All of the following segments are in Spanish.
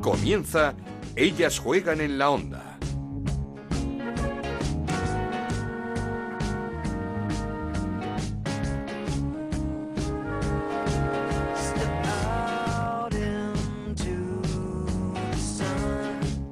Comienza Ellas juegan en la onda.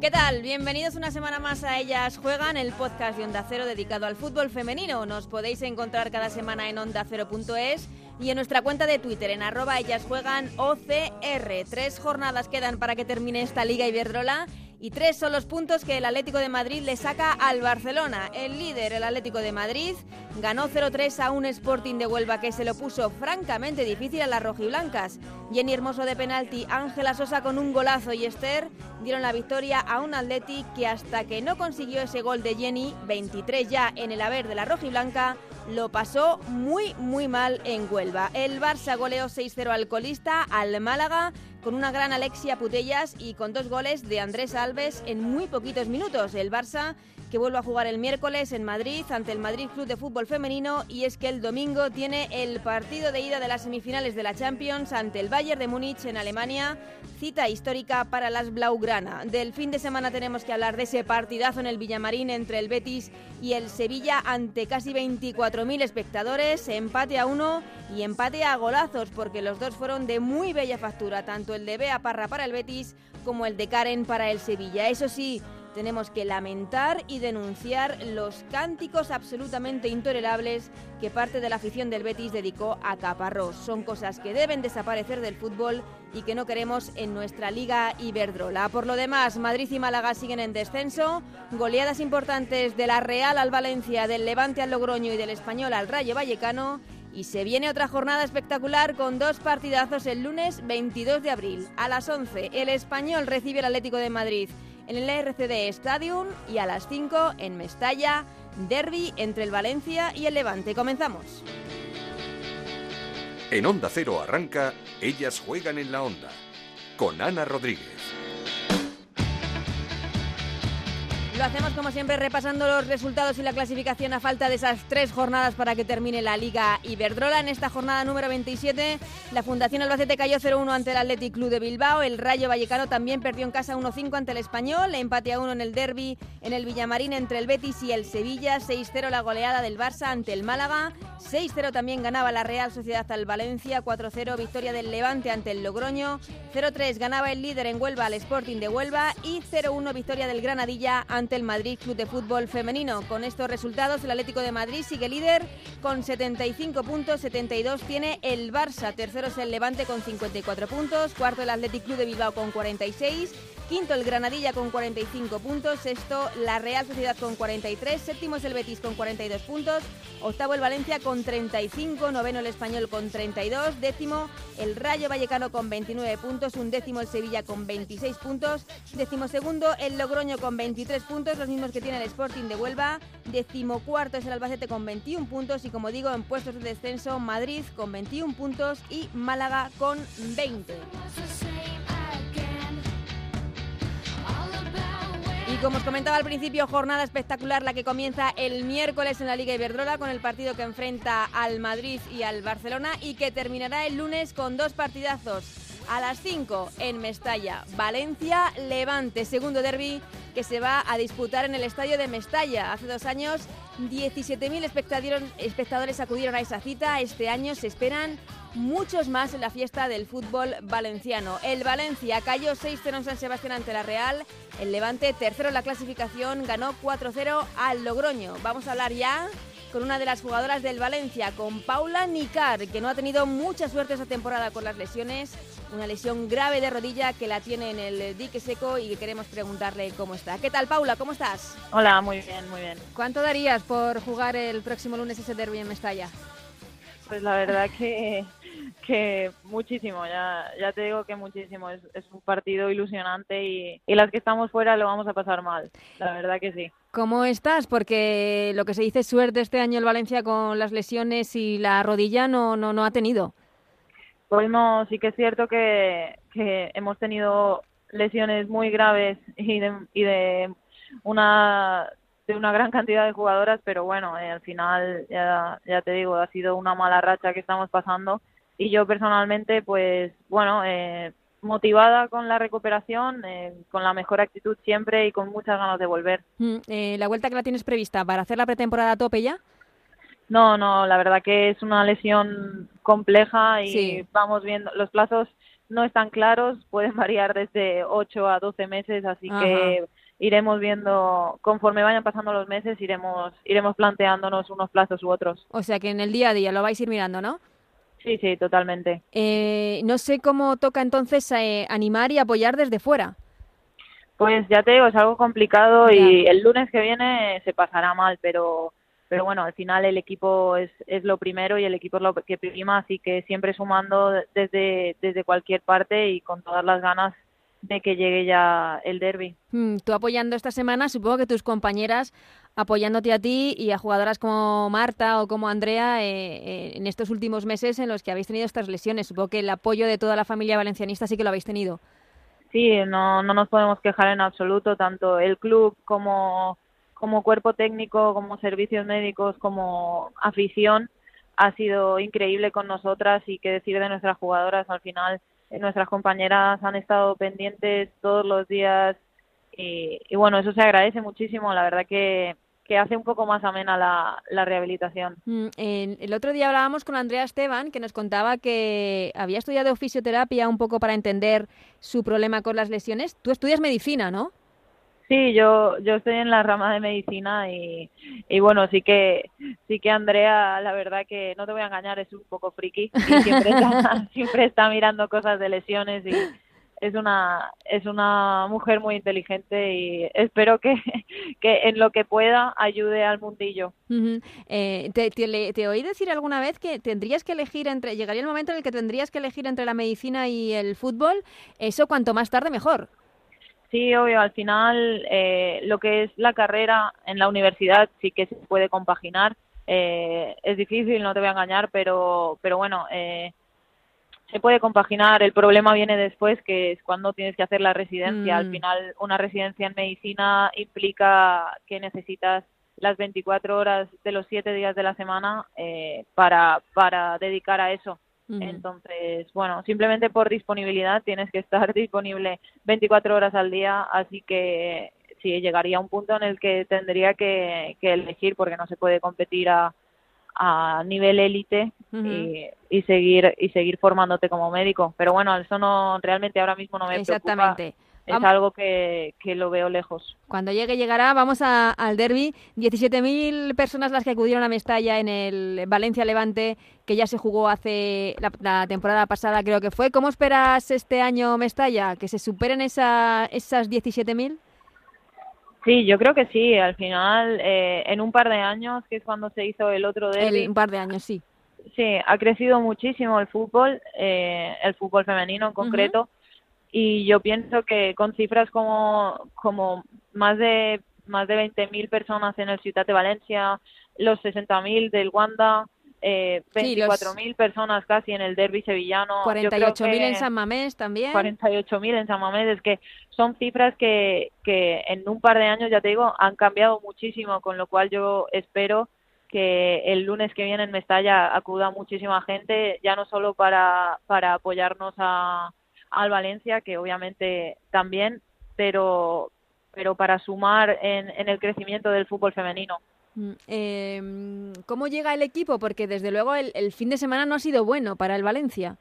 ¿Qué tal? Bienvenidos una semana más a Ellas Juegan, el podcast de Onda Cero dedicado al fútbol femenino. Nos podéis encontrar cada semana en ondacero.es y en nuestra cuenta de Twitter en arroba ellas juegan OCR. Tres jornadas quedan para que termine esta Liga Iberdrola y tres son los puntos que el Atlético de Madrid le saca al Barcelona. El líder, el Atlético de Madrid, ganó 0-3 a un Sporting de Huelva que se lo puso francamente difícil a las rojiblancas. Jenny Hermoso de penalti, Ángela Sosa con un golazo y Esther dieron la victoria a un Atleti que hasta que no consiguió ese gol de Jenny, 23 ya en el haber de la rojiblanca, lo pasó muy muy mal en Huelva. El Barça goleó 6-0 al colista, al Málaga, con una gran Alexia Putellas y con dos goles de Andrés Alves en muy poquitos minutos. El Barça que vuelve a jugar el miércoles en Madrid ante el Madrid Club de Fútbol Femenino y es que el domingo tiene el partido de ida de las semifinales de la Champions ante el Bayern de Múnich en Alemania, cita histórica para las Blaugrana. Del fin de semana tenemos que hablar de ese partidazo en el Villamarín entre el Betis y el Sevilla ante casi 24.000 espectadores, empate a uno y empate a golazos porque los dos fueron de muy bella factura, tanto el de Bea Parra para el Betis como el de Karen para el Sevilla. Eso sí, tenemos que lamentar y denunciar los cánticos absolutamente intolerables que parte de la afición del Betis dedicó a Caparrós. Son cosas que deben desaparecer del fútbol y que no queremos en nuestra liga Iberdrola. Por lo demás, Madrid y Málaga siguen en descenso, goleadas importantes de la Real al Valencia, del Levante al Logroño y del Español al Rayo Vallecano. Y se viene otra jornada espectacular con dos partidazos el lunes 22 de abril. A las 11, el Español recibe el Atlético de Madrid en el RCD Stadium y a las 5 en Mestalla, derby entre el Valencia y el Levante. Comenzamos. En Onda Cero arranca Ellas juegan en la onda con Ana Rodríguez. Lo hacemos como siempre repasando los resultados y la clasificación a falta de esas tres jornadas para que termine la Liga Iberdrola. En esta jornada número 27, la Fundación Albacete cayó 0-1 ante el Athletic Club de Bilbao. El Rayo Vallecano también perdió en casa 1-5 ante el Español. Empate a 1 en el derby en el Villamarín entre el Betis y el Sevilla. 6-0 la goleada del Barça ante el Málaga. 6-0 también ganaba la Real Sociedad al Valencia. 4-0 victoria del Levante ante el Logroño. 0-3 ganaba el líder en Huelva al Sporting de Huelva. Y 0-1 victoria del Granadilla ante el Madrid Club de Fútbol Femenino. Con estos resultados, el Atlético de Madrid sigue líder con 75 puntos, 72 tiene el Barça, tercero es el Levante con 54 puntos, cuarto el Atlético Club de Bilbao con 46, quinto el Granadilla con 45 puntos, sexto la Real Sociedad con 43, séptimo es el Betis con 42 puntos, octavo el Valencia con 35, noveno el Español con 32, décimo el Rayo Vallecano con 29 puntos, un décimo el Sevilla con 26 puntos, décimo segundo el Logroño con 23 puntos, los mismos que tiene el Sporting de Huelva, decimocuarto es el Albacete con 21 puntos y como digo en puestos de descenso Madrid con 21 puntos y Málaga con 20. Como os comentaba al principio, jornada espectacular la que comienza el miércoles en la Liga Iberdrola con el partido que enfrenta al Madrid y al Barcelona y que terminará el lunes con dos partidazos. A las 5 en Mestalla, Valencia, Levante, segundo derby que se va a disputar en el estadio de Mestalla. Hace dos años 17.000 espectadores, espectadores acudieron a esa cita. Este año se esperan muchos más en la fiesta del fútbol valenciano. El Valencia cayó 6-0 en San Sebastián ante la Real. El Levante, tercero en la clasificación, ganó 4-0 al Logroño. Vamos a hablar ya con una de las jugadoras del Valencia, con Paula Nicar, que no ha tenido mucha suerte esta temporada con las lesiones. Una lesión grave de rodilla que la tiene en el dique seco y que queremos preguntarle cómo está. ¿Qué tal, Paula? ¿Cómo estás? Hola, muy bien, muy bien. ¿Cuánto darías por jugar el próximo lunes ese derby en Mestalla? Pues la verdad que, que muchísimo, ya, ya te digo que muchísimo. Es, es un partido ilusionante y, y las que estamos fuera lo vamos a pasar mal, la verdad que sí. ¿Cómo estás? Porque lo que se dice suerte este año el Valencia con las lesiones y la rodilla no, no, no ha tenido. Pues no, sí que es cierto que, que hemos tenido lesiones muy graves y de, y de una de una gran cantidad de jugadoras, pero bueno, eh, al final ya, ya te digo, ha sido una mala racha que estamos pasando y yo personalmente, pues bueno, eh, motivada con la recuperación, eh, con la mejor actitud siempre y con muchas ganas de volver. Mm, eh, ¿La vuelta que la tienes prevista para hacer la pretemporada a tope ya? No, no, la verdad que es una lesión compleja y vamos viendo, los plazos no están claros, pueden variar desde 8 a 12 meses, así que iremos viendo, conforme vayan pasando los meses, iremos, iremos planteándonos unos plazos u otros. O sea que en el día a día lo vais a ir mirando, ¿no? Sí, sí, totalmente. Eh, no sé cómo toca entonces eh, animar y apoyar desde fuera. Pues ya te digo, es algo complicado y el lunes que viene se pasará mal, pero pero bueno, al final el equipo es, es lo primero y el equipo es lo que prima, así que siempre sumando desde, desde cualquier parte y con todas las ganas de que llegue ya el derby. Hmm, tú apoyando esta semana, supongo que tus compañeras apoyándote a ti y a jugadoras como Marta o como Andrea eh, eh, en estos últimos meses en los que habéis tenido estas lesiones. Supongo que el apoyo de toda la familia valencianista sí que lo habéis tenido. Sí, no, no nos podemos quejar en absoluto, tanto el club como como cuerpo técnico, como servicios médicos, como afición, ha sido increíble con nosotras y qué decir de nuestras jugadoras. Al final, nuestras compañeras han estado pendientes todos los días y, bueno, eso se agradece muchísimo. La verdad que, que hace un poco más amena la, la rehabilitación. Mm, el otro día hablábamos con Andrea Esteban, que nos contaba que había estudiado fisioterapia un poco para entender su problema con las lesiones. Tú estudias medicina, ¿no? Sí, yo, yo estoy en la rama de medicina y, y bueno, sí que, sí que Andrea, la verdad que no te voy a engañar, es un poco friki y siempre está, siempre está mirando cosas de lesiones y es una, es una mujer muy inteligente y espero que, que en lo que pueda ayude al mundillo. Eh, te, te, oí decir alguna vez que tendrías que elegir entre, llegaría el momento en el que tendrías que elegir entre la medicina y el fútbol, eso cuanto más tarde mejor. Sí, obvio, al final eh, lo que es la carrera en la universidad sí que se puede compaginar. Eh, es difícil, no te voy a engañar, pero, pero bueno, eh, se puede compaginar. El problema viene después, que es cuando tienes que hacer la residencia. Al mm. final, una residencia en medicina implica que necesitas las 24 horas de los 7 días de la semana para, para dedicar a eso. Entonces, bueno, simplemente por disponibilidad tienes que estar disponible 24 horas al día, así que sí, llegaría a un punto en el que tendría que, elegir porque no se puede competir a, a nivel élite y, y, seguir y seguir formándote como médico. Pero bueno, eso no realmente ahora mismo no me Exactamente es algo que, que, lo veo lejos. Cuando llegue, llegará. Vamos al derby. 17.000 personas las que acudieron a Mestalla en el Valencia-Levante, que ya se jugó hace la, temporada pasada, creo que fue. ¿Cómo esperas este año Mestalla? ¿Que se superen esa, esas 17.000? Sí, yo creo que sí. Al final, eh, en un par de años, que es cuando se hizo el otro derby. un par de años, sí. Sí, ha crecido muchísimo el fútbol, eh, el fútbol femenino en concreto y yo pienso que con cifras como, como más de más de 20.000 personas en el Ciudad de Valencia, los 60.000 del Wanda, eh, 24.000 personas casi en el derby sevillano. 48.000 en San Mamés también. 48.000 en San Mamés, es que son cifras que, que en un par de años, ya te digo, han cambiado muchísimo, con lo cual yo espero que el lunes que viene en Mestalla acuda muchísima gente, ya no solo para, para apoyarnos a, al Valencia, que obviamente también, pero, pero para sumar en, en el crecimiento del fútbol femenino. Mm, em, ¿Cómo llega el equipo? Porque desde luego el, el, fin de semana no ha sido bueno para el Valencia.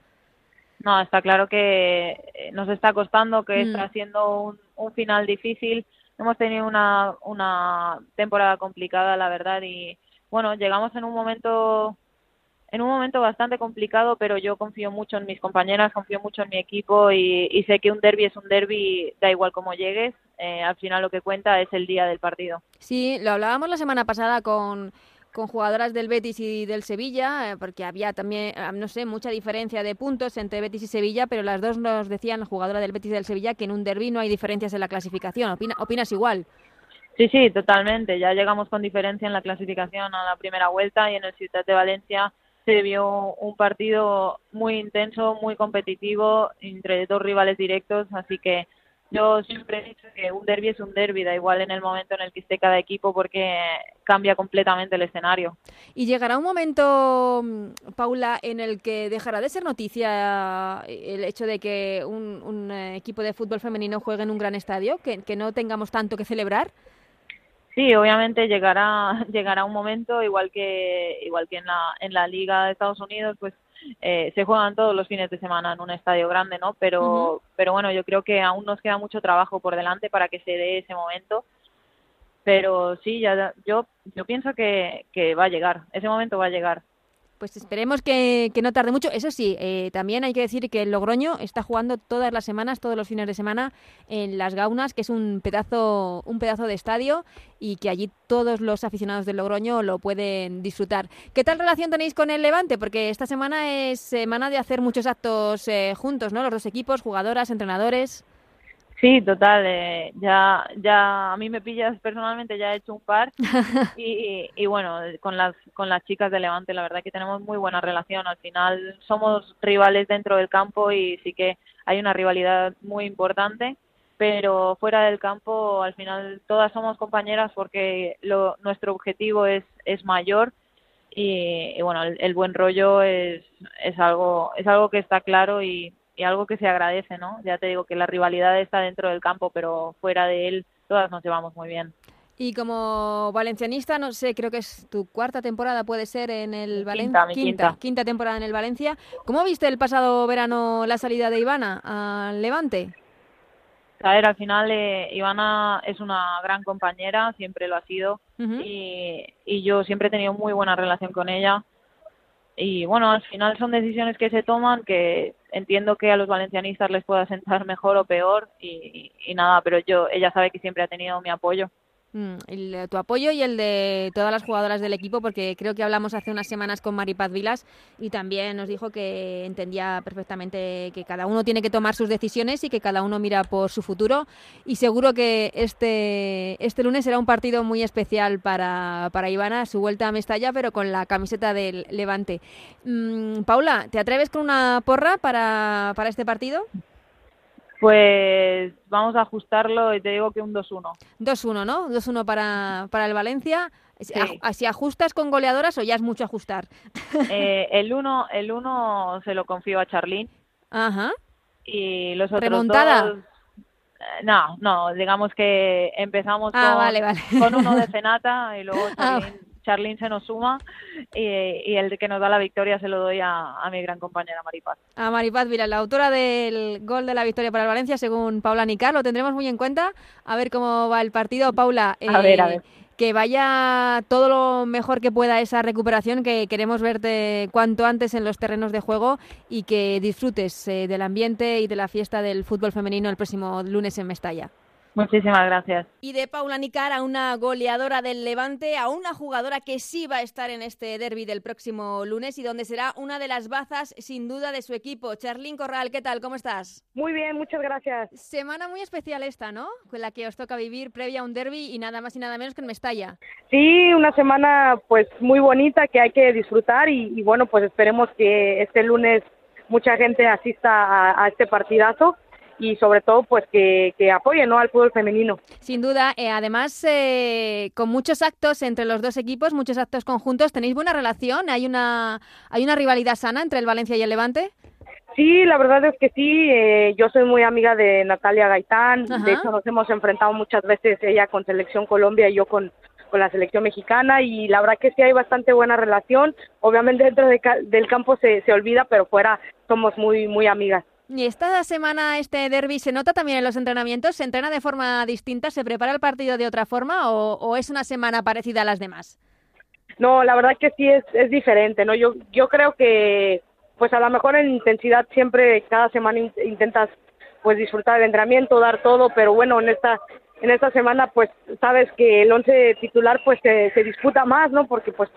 No, está claro que eh, nos está costando, que mm. está siendo un, un, final difícil. Hemos tenido una, una temporada complicada, la verdad, y bueno, llegamos en un momento en un momento bastante complicado, pero yo confío mucho en mis compañeras, confío mucho en mi equipo y, sé que un derby es un derby, da igual cómo llegues, eh, al final lo que cuenta es el día del partido. Sí, lo hablábamos la semana pasada con, con jugadoras del Betis y del Sevilla, eh, porque había también, ah, no sé, mucha diferencia de puntos entre Betis y Sevilla, pero las dos nos decían, la jugadora del Betis y del Sevilla, que en un derby no hay diferencias en la clasificación. ¿Opinas igual? Sí, sí, totalmente. Ya llegamos con diferencia en la clasificación a la primera vuelta y en el Ciudad de Valencia se vio un partido muy intenso, muy competitivo entre dos rivales directos, así que yo siempre he dicho que un derby es un derby, da igual en el momento en el que esté cada equipo porque cambia completamente el escenario. Y llegará un momento, mm, Paula, en el que dejará de ser noticia el hecho de que un, eh, equipo de fútbol femenino juegue en un gran estadio, que no tengamos tanto que celebrar. Sí, obviamente llegará llegará un momento igual que igual que en la en la liga de Estados Unidos, pues eh, se juegan todos los fines de semana en un estadio grande, ¿no? Pero, pero bueno, yo creo que aún nos queda mucho trabajo por delante para que se dé ese momento. Pero sí, ya, yo, yo pienso que, que va a llegar, ese momento va a llegar. Pues esperemos que, no tarde mucho. Eso sí, eh, también hay que decir que el Logroño está jugando todas las semanas, todos los fines de semana, en Las Gaunas, que es un pedazo, un pedazo de estadio y que allí todos los aficionados del Logroño lo pueden disfrutar. ¿Qué tal relación tenéis con el Levante? Porque esta semana es semana de hacer muchos actos eh, juntos, ¿no? Los dos equipos, jugadoras, entrenadores. Sí, total. Eh, ya, ya a mí me pillas personalmente, ya he hecho un par y, y, bueno, con las con las chicas de Levante, la verdad que tenemos muy buena relación. Al final somos rivales dentro del campo y sí que hay una rivalidad muy importante, pero fuera del campo, al final todas somos compañeras porque lo, nuestro objetivo es es mayor y, y bueno, el, el, buen rollo es es algo es algo que está claro y y algo que se agradece, ¿no? Ya te digo que la rivalidad está dentro del campo, pero fuera de él todas nos llevamos muy bien. Y como valencianista, no sé, creo que es tu cuarta temporada, puede ser en el Valencia. Quinta, quinta, quinta, temporada en el Valencia. ¿Cómo viste el pasado verano la salida de Ivana al Levante? A ver, al final eh, Ivana es una gran compañera, siempre lo ha sido, y, y yo siempre he tenido muy buena relación con ella y bueno, al final son decisiones que se toman que entiendo que a los valencianistas les pueda sentar mejor o peor y, y, nada, pero yo ella sabe que siempre ha tenido mi apoyo. Mm, el, tu apoyo y el de todas las jugadoras del equipo, porque creo que hablamos hace unas semanas con Maripaz Vilas y también nos dijo que entendía perfectamente que cada uno tiene que tomar sus decisiones y que cada uno mira por su futuro. Y seguro que este, este lunes será un partido muy especial para, para Ivana, su vuelta a Mestalla, pero con la camiseta del Levante. Mm, Paula, ¿te atreves con una porra para, para este partido? Pues vamos a ajustarlo y te digo que un 2-1. 2-1, ¿no? 2-1 para, para el Valencia. ¿Si ajustas con goleadoras o ya es mucho ajustar? Eh, el 1 el uno se lo confío a Charlín. Ajá. Y los otros ¿Remontada? dos... Eh, no, no, digamos que empezamos ah, con, vale, vale. con uno de Cenata y luego Ah. Charlín, se nos suma y, y, el que nos da la victoria se lo doy a, a mi gran compañera Maripaz. A Maripaz Vila, la autora del gol de la victoria para el Valencia, según Paula Nicar. Lo tendremos muy en cuenta. A ver cómo va el partido. Paula, a ver, a ver. que vaya todo lo mejor que pueda esa recuperación, que queremos verte cuanto antes en los terrenos de juego y que disfrutes eh, del ambiente y de la fiesta del fútbol femenino el próximo lunes en Mestalla. Muchísimas gracias. Y de Paula Nicar a una goleadora del Levante, a una jugadora que sí va a estar en este derby del próximo lunes y donde será una de las bazas sin duda de su equipo. Charlín Corral, ¿qué tal? ¿Cómo estás? Muy bien, muchas gracias. Semana muy especial esta, ¿no? Con la que os toca vivir previa a un derby y nada más y nada menos que en Mestalla. Sí, una semana pues muy bonita que hay que disfrutar y, y bueno, pues esperemos que este lunes mucha gente asista a, a este partidazo y sobre todo pues que, que apoyen ¿no? al fútbol femenino. Sin duda, eh, además eh, con muchos actos entre los dos equipos, muchos actos conjuntos, ¿tenéis buena relación? ¿Hay una, ¿Hay una rivalidad sana entre el Valencia y el Levante? Sí, la verdad es que sí, eh, yo soy muy amiga de Natalia Gaitán, Ajá. de hecho nos hemos enfrentado muchas veces ella con Selección Colombia y yo con, con la selección mexicana y la verdad que sí hay bastante buena relación, obviamente dentro de ca del campo se, se olvida, pero fuera somos muy, muy amigas. Y esta semana este derby se nota también en los entrenamientos, se entrena de forma distinta, se prepara el partido de otra forma o, es una semana parecida a las demás. No, la verdad que sí es, es diferente, ¿no? Yo, yo creo que, pues a lo mejor en intensidad siempre cada semana in intentas pues disfrutar del entrenamiento, dar todo, pero bueno, en esta en esta semana pues sabes que el once titular pues se, se disputa más, ¿no? Porque pues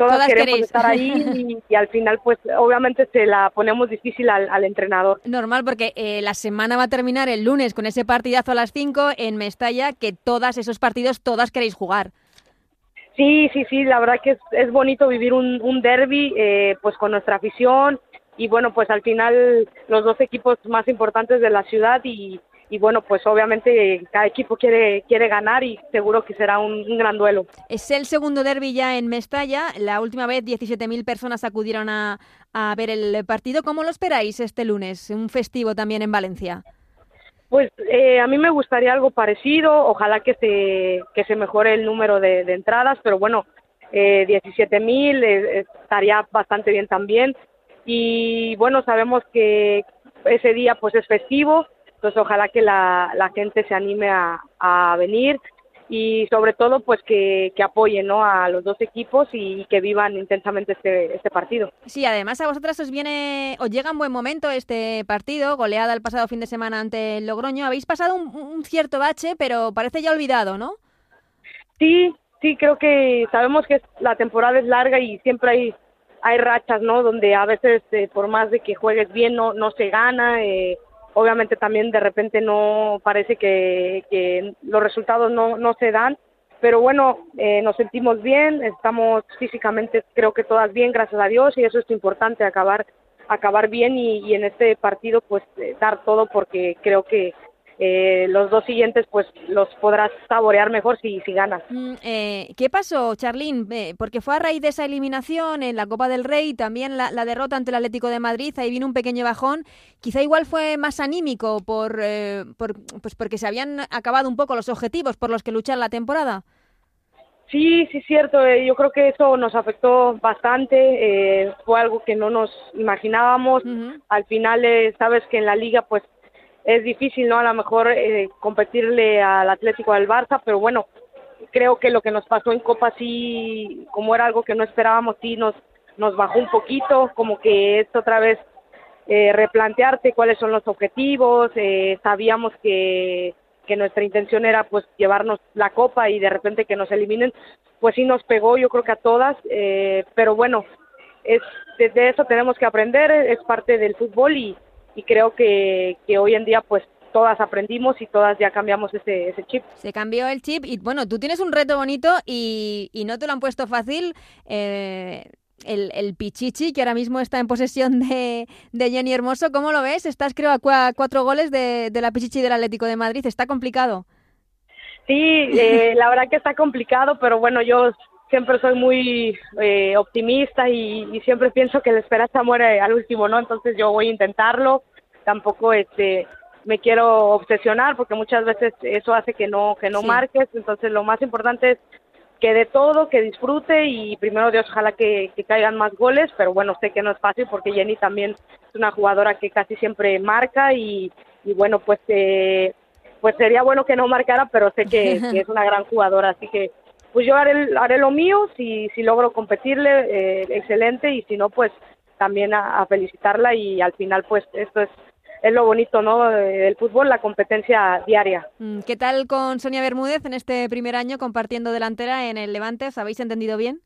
todas, Todas queremos queréis. estar ahí y, y, al final pues obviamente se la ponemos difícil al, al entrenador. Normal, porque eh, la semana va a terminar el lunes con ese partidazo a las 5 en Mestalla, que todas esos partidos, todas queréis jugar. Sí, sí, sí, la verdad que es, es bonito vivir un, un derby eh, pues con nuestra afición y bueno, pues al final los dos equipos más importantes de la ciudad y, y bueno, pues obviamente cada equipo quiere, quiere ganar y seguro que será un, gran duelo. Es el segundo derby ya en Mestalla. La última vez 17.000 personas acudieron a, a ver el partido. ¿Cómo lo esperáis este lunes? Un festivo también en Valencia. Pues eh, a mí me gustaría algo parecido, ojalá que se, que se mejore el número de, entradas, pero bueno, eh, 17.000 eh, estaría bastante bien también. Y bueno, sabemos que ese día pues es festivo, entonces ojalá que la, la gente se anime a, a venir y sobre todo pues que, que apoyen ¿no? a los dos equipos y, que vivan intensamente este, este partido. Sí, además a vosotras os viene, os llega en buen momento este partido, goleada el pasado fin de semana ante el Logroño. Habéis pasado un, un cierto bache, pero parece ya olvidado, ¿no? Sí, sí, creo que sabemos que la temporada es larga y siempre hay hay rachas, ¿no? Donde a veces eh, por más de que juegues bien no no se gana. Eh, obviamente también de repente no parece que, los resultados no, no se dan, pero bueno, eh, nos sentimos bien, estamos físicamente creo que todas bien, gracias a Dios, y eso es importante, acabar acabar bien y, y en este partido pues eh, dar todo porque creo que eh, los dos siguientes pues los podrás saborear mejor si, si ganas. Mm, eh, ¿Qué pasó, Charlín? Eh, porque fue a raíz de esa eliminación en la Copa del Rey, también la, derrota ante el Atlético de Madrid, ahí vino un pequeño bajón. Quizá igual fue más anímico por, por pues porque se habían acabado un poco los objetivos por los que luchar la temporada. Sí, sí, cierto. yo creo que eso nos afectó bastante. fue algo que no nos imaginábamos. Al final, sabes que en la liga, pues es difícil, ¿no? A lo mejor eh, competirle al Atlético del Barça, pero bueno, creo que lo que nos pasó en Copa sí, como era algo que no esperábamos, sí nos, nos bajó un poquito, como que es otra vez eh, replantearte cuáles son los objetivos, eh, sabíamos que, que nuestra intención era pues llevarnos la Copa y de repente que nos eliminen, pues sí nos pegó yo creo que a todas, eh, pero bueno, es desde eso tenemos que aprender, es parte del fútbol y y creo que, que hoy en día pues todas aprendimos y todas ya cambiamos ese, ese chip. Se cambió el chip y bueno, tú tienes un reto bonito y, y no te lo han puesto fácil. Eh, el, el, Pichichi, que ahora mismo está en posesión de, de Jenny Hermoso, ¿cómo lo ves? Estás creo a cuatro goles de, de la Pichichi del Atlético de Madrid, ¿está complicado? Sí, eh, la verdad que está complicado, pero bueno, yo siempre soy muy eh, optimista y, siempre pienso que la esperanza muere al último, ¿no? Entonces yo voy a intentarlo. Tampoco este me quiero obsesionar porque muchas veces eso hace que no que no marques. Entonces lo más importante es que de todo, que disfrute y primero Dios ojalá que, caigan más goles, pero bueno, sé que no es fácil porque Jenny también es una jugadora que casi siempre marca y, y bueno, pues eh, pues sería bueno que no marcara, pero sé que es una gran jugadora, así que pues yo haré, haré lo mío, si, si logro competirle, eh, excelente, y si no, pues también a, felicitarla y al final, pues esto es, es lo bonito, ¿no? Del fútbol, la competencia diaria. Mm, ¿Qué tal con Sonia Bermúdez en este primer año compartiendo delantera en el Levante? ¿Os habéis entendido bien?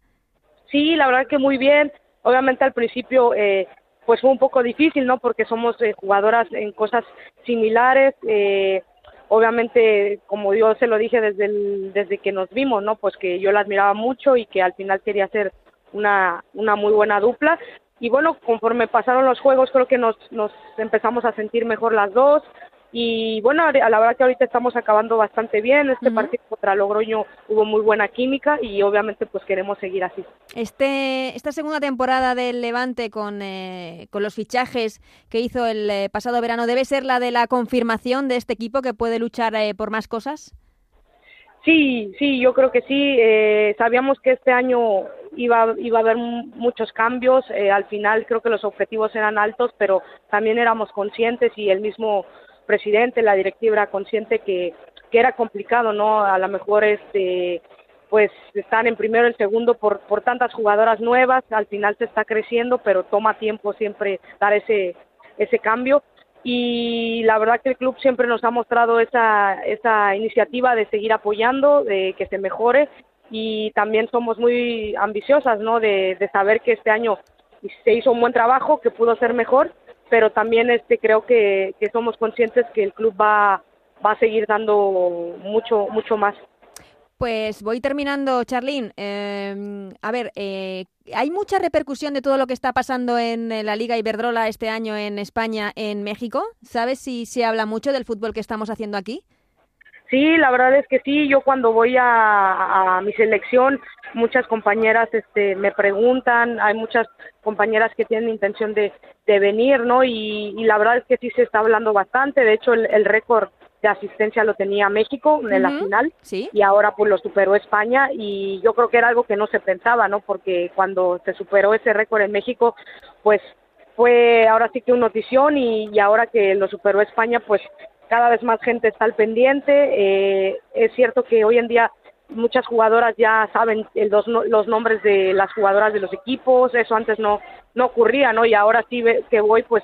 Sí, la verdad que muy bien. Obviamente al principio eh, pues fue un poco difícil, ¿no? Porque somos eh, jugadoras en cosas similares. Eh, obviamente, como yo se lo dije desde, desde que nos vimos, ¿no? Pues que yo la admiraba mucho y que al final quería ser una, una muy buena dupla. Y bueno, conforme pasaron los juegos, creo que nos, nos empezamos a sentir mejor las dos. Y bueno, a la verdad que ahorita estamos acabando bastante bien. Este partido contra Logroño hubo muy buena química y obviamente pues queremos seguir así. Este, esta segunda temporada del Levante con, eh, con los fichajes que hizo el eh, pasado verano, ¿debe ser la de la confirmación de este equipo que puede luchar eh, por más cosas? Sí, sí, yo creo que sí. sabíamos que este año iba, iba a haber muchos cambios. al final creo que los objetivos eran altos, pero también éramos conscientes y el mismo presidente, la directiva era consciente que, que era complicado, ¿no? A lo mejor este pues están en primero y segundo por, por tantas jugadoras nuevas, al final se está creciendo, pero toma tiempo siempre dar ese, ese cambio. Y la verdad que el club siempre nos ha mostrado esa, esa iniciativa de seguir apoyando, de que se mejore y también somos muy ambiciosas, ¿no? De saber que este año se hizo un buen trabajo, que pudo ser mejor pero también este creo que, somos conscientes que el club va, va a seguir dando mucho mucho más. Pues voy terminando, Charlín. Em, a ver, eh, ¿hay mucha repercusión de todo lo que está pasando en la Liga Iberdrola este año en España, en México? ¿Sabes si se habla mucho del fútbol que estamos haciendo aquí? Sí, la verdad es que sí. Yo cuando voy a, mi selección, muchas compañeras este, me preguntan, hay muchas compañeras que tienen intención de, venir, ¿no? Y, la verdad es que sí se está hablando bastante. De hecho, el récord de asistencia lo tenía México en la final y ahora pues lo superó España y yo creo que era algo que no se pensaba, ¿no? Porque cuando se superó ese récord en México, pues fue ahora sí que una notición y, ahora que lo superó España, pues cada vez más gente está al pendiente. Eh, es cierto que hoy en día muchas jugadoras ya saben los, los nombres de las jugadoras de los equipos, eso antes no no ocurría, ¿no? Y ahora sí que voy, pues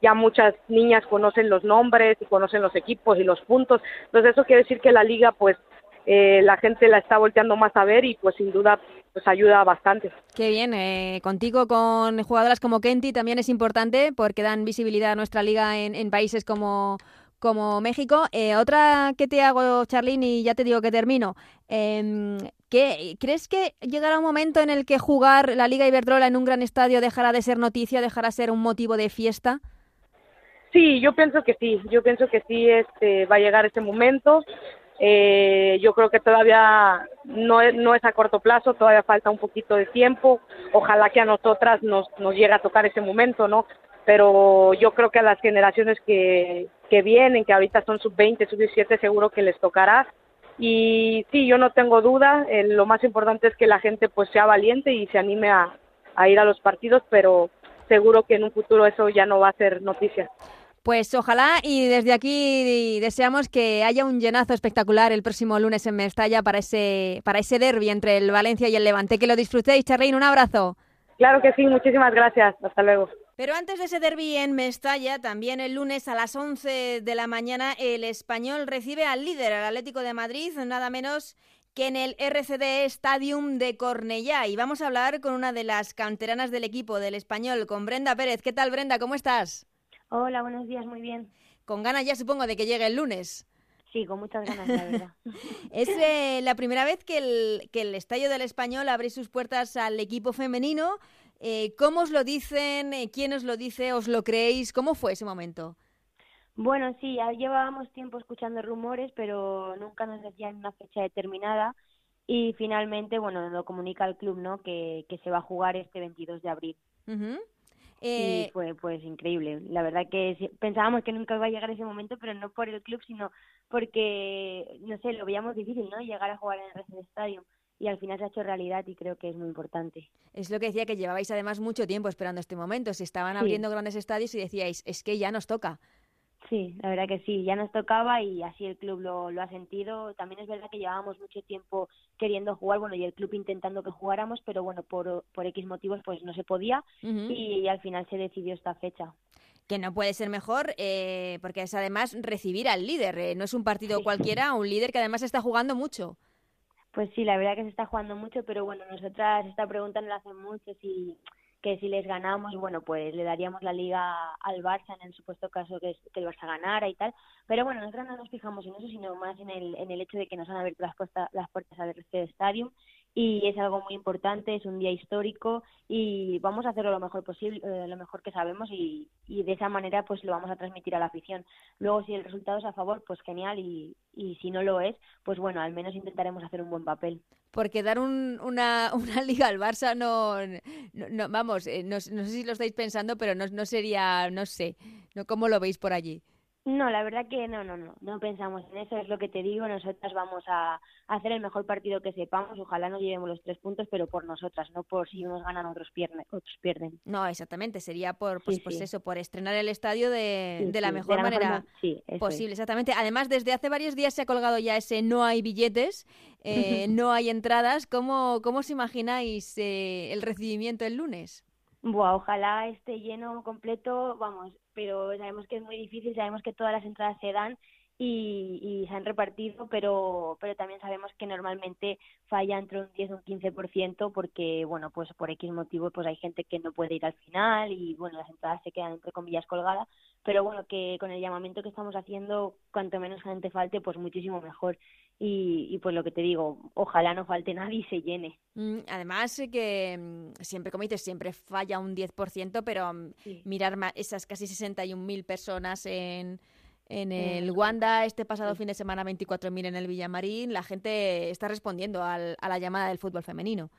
ya muchas niñas conocen los nombres y conocen los equipos y los puntos. Entonces eso quiere decir que la liga pues eh, la gente la está volteando más a ver y pues sin duda pues ayuda bastante. Qué bien, eh, contigo con jugadoras como Kenty también es importante porque dan visibilidad a nuestra liga en, países como, como México. Eh, otra que te hago, Charlene, y ya te digo que termino. Eh, ¿qué, ¿Crees que llegará un momento en el que jugar la Liga Iberdrola en un gran estadio dejará de ser noticia, dejará de ser un motivo de fiesta? Sí, yo pienso que sí, yo pienso que sí este, va a llegar ese momento. Eh, yo creo que todavía no es, no es a corto plazo, todavía falta un poquito de tiempo. Ojalá que a nosotras nos, nos llegue a tocar ese momento, ¿no? Pero yo creo que a las generaciones que, que vienen, que ahorita son sub-20, sub-17, seguro que les tocará. Y sí, yo no tengo duda, eh, lo más importante es que la gente pues sea valiente y se anime a, a ir a los partidos, pero seguro que en un futuro eso ya no va a ser noticia. Pues ojalá y desde aquí deseamos que haya un llenazo espectacular el próximo lunes en Mestalla para ese, para ese derby entre el Valencia y el Levante. Que lo disfrutéis, Charrein, un abrazo. Claro que sí, muchísimas gracias. Hasta luego. Pero antes de ese derby en Mestalla, también el lunes a las 11 de la mañana, el español recibe al líder, al Atlético de Madrid, nada menos que en el RCD Stadium de Cornellá. Y vamos a hablar con una de las canteranas del equipo del español, con Brenda Pérez. ¿Qué tal, Brenda? ¿Cómo estás? Hola, buenos días, muy bien. Con ganas ya supongo de que llegue el lunes. Sí, con muchas ganas, la verdad. es eh, la primera vez que el, que el Estadio del Español abre sus puertas al equipo femenino. Eh, ¿Cómo os lo dicen? Eh, ¿Quién os lo dice? ¿Os lo creéis? ¿Cómo fue ese momento? Bueno, sí, ya llevábamos tiempo escuchando rumores, pero nunca nos decían una fecha determinada. Y finalmente, bueno, lo comunica el club, ¿no? Que, que se va a jugar este 22 de abril. Eh, y fue pues increíble. La verdad que pensábamos que nunca iba a llegar ese momento, pero no por el club, sino porque, no sé, lo veíamos difícil, ¿no? Llegar a jugar en el Resident Stadium. Y al final se ha hecho realidad y creo que es muy importante. Es lo que decía que llevabais además mucho tiempo esperando este momento. Se estaban abriendo grandes estadios y decíais, es que ya nos toca. Sí, la verdad que sí, ya nos tocaba y así el club lo, lo ha sentido. También es verdad que llevábamos mucho tiempo queriendo jugar, bueno, y el club intentando que jugáramos, pero bueno, por, por X motivos pues no se podía y, al final se decidió esta fecha. Que no puede ser mejor, eh, porque es además recibir al líder, eh, no es un partido cualquiera, un líder que además está jugando mucho. Pues sí, la verdad que se está jugando mucho, pero bueno, nosotras esta pregunta no la hacen mucho si que si les ganamos, bueno, pues le daríamos la liga al Barça en el supuesto caso que, que el Barça ganara y tal. Pero bueno, nosotros no nos fijamos en eso, sino más en el, en el hecho de que nos han abierto las, puertas, las puertas al RC Stadium y es algo muy importante, es un día histórico y vamos a hacerlo lo mejor posible, eh, lo mejor que sabemos y, y, de esa manera pues lo vamos a transmitir a la afición. Luego si el resultado es a favor, pues genial y, y si no lo es, pues bueno, al menos intentaremos hacer un buen papel. Porque dar un, una, una liga al Barça no, no, vamos, eh, no, no, sé si lo estáis pensando, pero no, no sería, no sé, no cómo lo veis por allí. No, la verdad que no, no, no, no pensamos en eso, es lo que te digo, nosotras vamos a hacer el mejor partido que sepamos, ojalá no llevemos los tres puntos, pero por nosotras, no por si unos ganan otros pierden. Otros pierden. No, exactamente, sería por, pues, pues eso, por estrenar el estadio de, de la mejor manera posible, exactamente. Además, desde hace varios días se ha colgado ya ese no hay billetes, eh, no hay entradas, ¿cómo, cómo os imagináis eh, el recibimiento el lunes? Buah, ojalá esté lleno completo, vamos, pero sabemos que es muy difícil, sabemos que todas las entradas se dan y, se han repartido, pero, pero también sabemos que normalmente falla entre un 10 y un 15% porque, bueno, pues por X motivo pues hay gente que no puede ir al final y, bueno, las entradas se quedan entre comillas colgadas, pero bueno, que con el llamamiento que estamos haciendo, cuanto menos gente falte, pues muchísimo mejor. Y, y pues lo que te digo, ojalá no falte nadie y se llene. Mm, además, que mm, siempre, como dices, siempre falla un 10%, pero mm, mirar esas casi 61.000 personas en en el Wanda este pasado fin de semana 24.000 en el Villamarín, la gente está respondiendo al, a la llamada del fútbol femenino.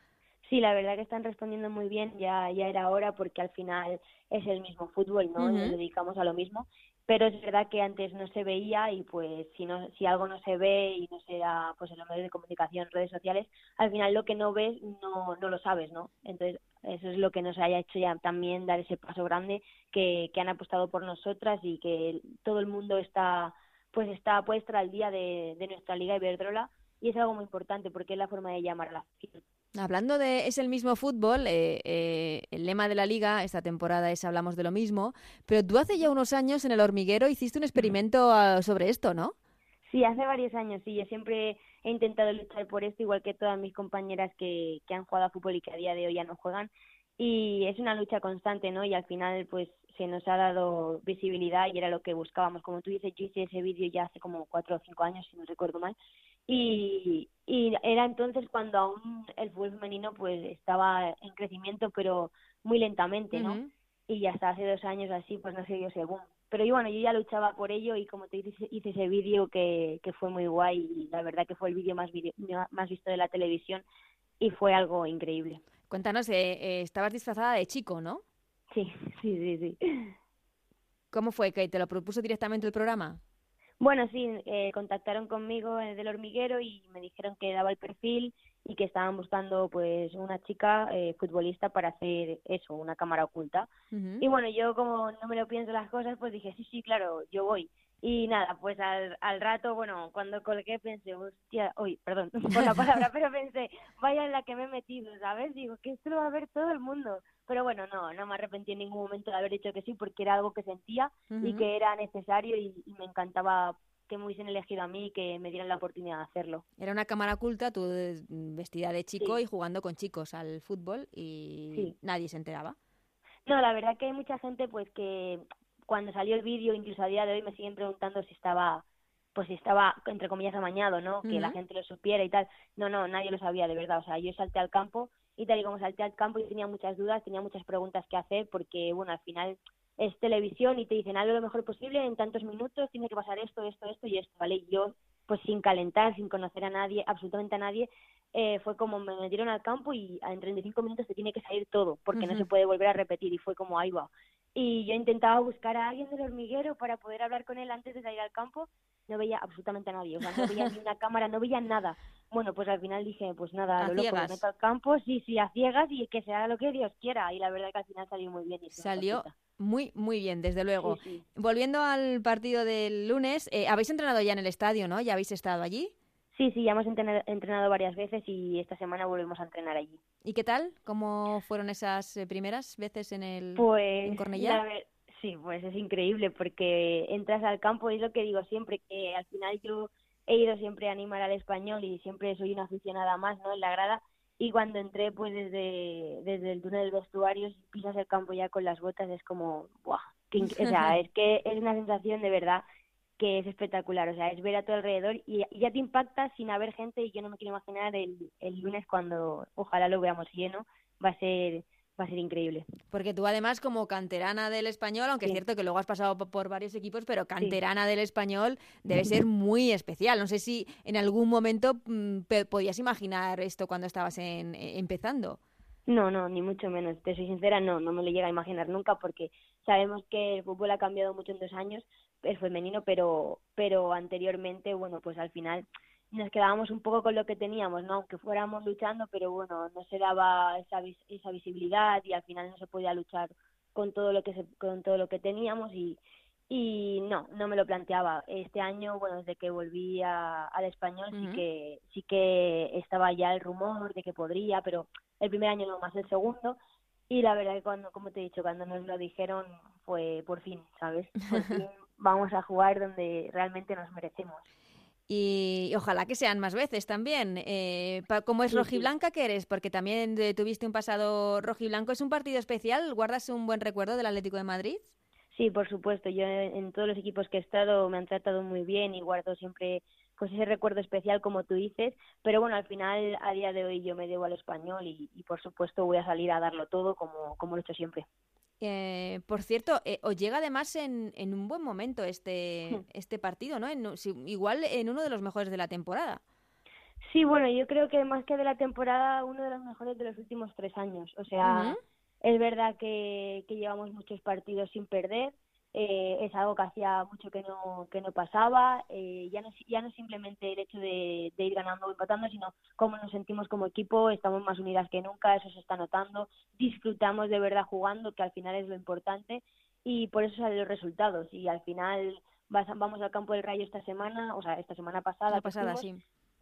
Sí, la verdad que están respondiendo muy bien, ya, ya era hora porque al final es el mismo fútbol, ¿no? Nos dedicamos a lo mismo pero es verdad que antes no se veía y pues si no si algo no se ve y no se da pues en los medios de comunicación redes sociales al final lo que no ves no no lo sabes no entonces eso es lo que nos haya hecho ya también dar ese paso grande que, que han apostado por nosotras y que todo el mundo está pues está puesta al día de, de nuestra liga Iberdrola. Y es algo muy importante porque es la forma de llamar a la Hablando de es el mismo fútbol, eh, eh, el lema de la liga esta temporada es hablamos de lo mismo, pero tú hace ya unos años en el hormiguero hiciste un experimento ah, sobre esto, ¿no? Sí, hace varios años, sí, yo siempre he intentado luchar por esto, igual que todas mis compañeras que, que han jugado a fútbol y que a día de hoy ya no juegan, y es una lucha constante, ¿no? Y al final, pues se nos ha dado visibilidad y era lo que buscábamos. Como tú dices, yo hice ese vídeo ya hace como cuatro o cinco años, si no recuerdo mal, y, y era entonces cuando aún el fútbol femenino pues estaba en crecimiento, pero muy lentamente, ¿no? Y hasta hace dos años así, pues no sé yo según. Pero y bueno, yo ya luchaba por ello y como te hice, hice ese vídeo que, que fue muy guay y la verdad que fue el vídeo más, más visto de la televisión y fue algo increíble. Cuéntanos, eh, eh, estabas disfrazada de chico, ¿no? Sí, sí, sí, sí. ¿Cómo fue? ¿Que te lo propuso directamente el programa? Bueno, sí, eh, contactaron conmigo del hormiguero y me dijeron que daba el perfil y que estaban buscando pues una chica eh, futbolista para hacer eso, una cámara oculta. Y bueno, yo como no me lo pienso las cosas, pues dije, sí, sí, claro, yo voy. Y nada, pues al, al rato, bueno, cuando colgué pensé, hostia, uy, perdón por la palabra, pero pensé, vaya en la que me he metido, ¿sabes? Digo, que esto lo va a ver todo el mundo. Pero bueno, no, no me arrepentí en ningún momento de haber dicho que sí, porque era algo que sentía y que era necesario y, me encantaba que me hubiesen elegido a mí y que me dieran la oportunidad de hacerlo. Era una cámara oculta, tú vestida de chico y jugando con chicos al fútbol y nadie se enteraba. No, la verdad que hay mucha gente pues que cuando salió el vídeo, incluso a día de hoy, me siguen preguntando si estaba, pues si estaba, entre comillas, amañado, ¿no? Que la gente lo supiera y tal. No, no, nadie lo sabía, de verdad. O sea, yo salté al campo y tal y como salté al campo y tenía muchas dudas, tenía muchas preguntas que hacer porque, bueno, al final es televisión y te dicen algo lo mejor posible en tantos minutos, tiene que pasar esto, esto, esto y esto, ¿vale? Y yo, pues sin calentar, sin conocer a nadie, absolutamente a nadie, eh, fue como me metieron al campo y en 35 minutos te tiene que salir todo, porque no se puede volver a repetir y fue como ahí va y yo intentaba buscar a alguien del hormiguero para poder hablar con él antes de salir al campo, no veía absolutamente a nadie, o sea, no veía ni una cámara, no veía nada. Bueno, pues al final dije, pues nada, a lo loco, me meto al campo, sí, sí, a ciegas y que sea lo que Dios quiera. Y la verdad que al final salió muy bien. salió muy, muy bien, desde luego. Volviendo al partido del lunes, eh, habéis entrenado ya en el estadio, ¿no? ¿Ya habéis estado allí? Sí, sí, ya hemos entrenado varias veces y esta semana volvemos a entrenar allí. ¿Y qué tal? ¿Cómo fueron esas eh, primeras veces en el pues, Cornellá? sí, pues es increíble porque entras al campo y es lo que digo siempre, que al final yo he ido siempre a animar al español y siempre soy una aficionada más, ¿no? En la grada y cuando entré pues desde, desde el túnel del vestuario y pisas el campo ya con las botas es como, ¡buah! o sea, es que es una sensación de verdad que es espectacular, o sea, es ver a tu alrededor y, ya te impacta sin haber gente y yo no me quiero imaginar el, el lunes cuando ojalá lo veamos lleno, va a ser va a ser increíble. Porque tú además como canterana del español, aunque es cierto que luego has pasado por varios equipos, pero canterana del español debe ser muy especial. No sé si en algún momento mm, podías imaginar esto cuando estabas en, e, empezando. No, no, ni mucho menos. Te soy sincera, no, no me lo llega a imaginar nunca porque sabemos que el fútbol ha cambiado mucho en dos años, el femenino, pero, pero anteriormente, bueno, pues al final nos quedábamos un poco con lo que teníamos, ¿no? Aunque fuéramos luchando, pero bueno, no se daba esa, esa visibilidad y al final no se podía luchar con todo lo que se, con todo lo que teníamos y y no, no me lo planteaba. Este año, bueno, desde que volví al español sí que sí que estaba ya el rumor de que podría, pero el primer año no más el segundo y la verdad que cuando como te he dicho, cuando nos lo dijeron fue por fin, ¿sabes? Por fin vamos a jugar donde realmente nos merecemos. Y, ojalá que sean más veces también. Eh, ¿Cómo es rojiblanca que eres? Porque también tuviste un pasado rojiblanco. ¿Es un partido especial? ¿Guardas un buen recuerdo del Atlético de Madrid? Sí, por supuesto. Yo en todos los equipos que he estado me han tratado muy bien y guardo siempre pues ese recuerdo especial como tú dices. Pero bueno, al final a día de hoy yo me debo al español y, y por supuesto voy a salir a darlo todo como, como lo he hecho siempre. Eh, por cierto, eh, os llega además en, en, un buen momento este, este partido, ¿no? igual en uno de los mejores de la temporada. Sí, bueno, yo creo que más que de la temporada, uno de los mejores de los últimos tres años. O sea, es verdad que, que llevamos muchos partidos sin perder, eh, es algo que hacía mucho que no que no pasaba eh, ya no ya no simplemente el hecho de, ir ganando o empatando sino cómo nos sentimos como equipo estamos más unidas que nunca eso se está notando disfrutamos de verdad jugando que al final es lo importante y por eso salen los resultados y al final vamos al campo del Rayo esta semana o sea esta semana pasada la pasada sí.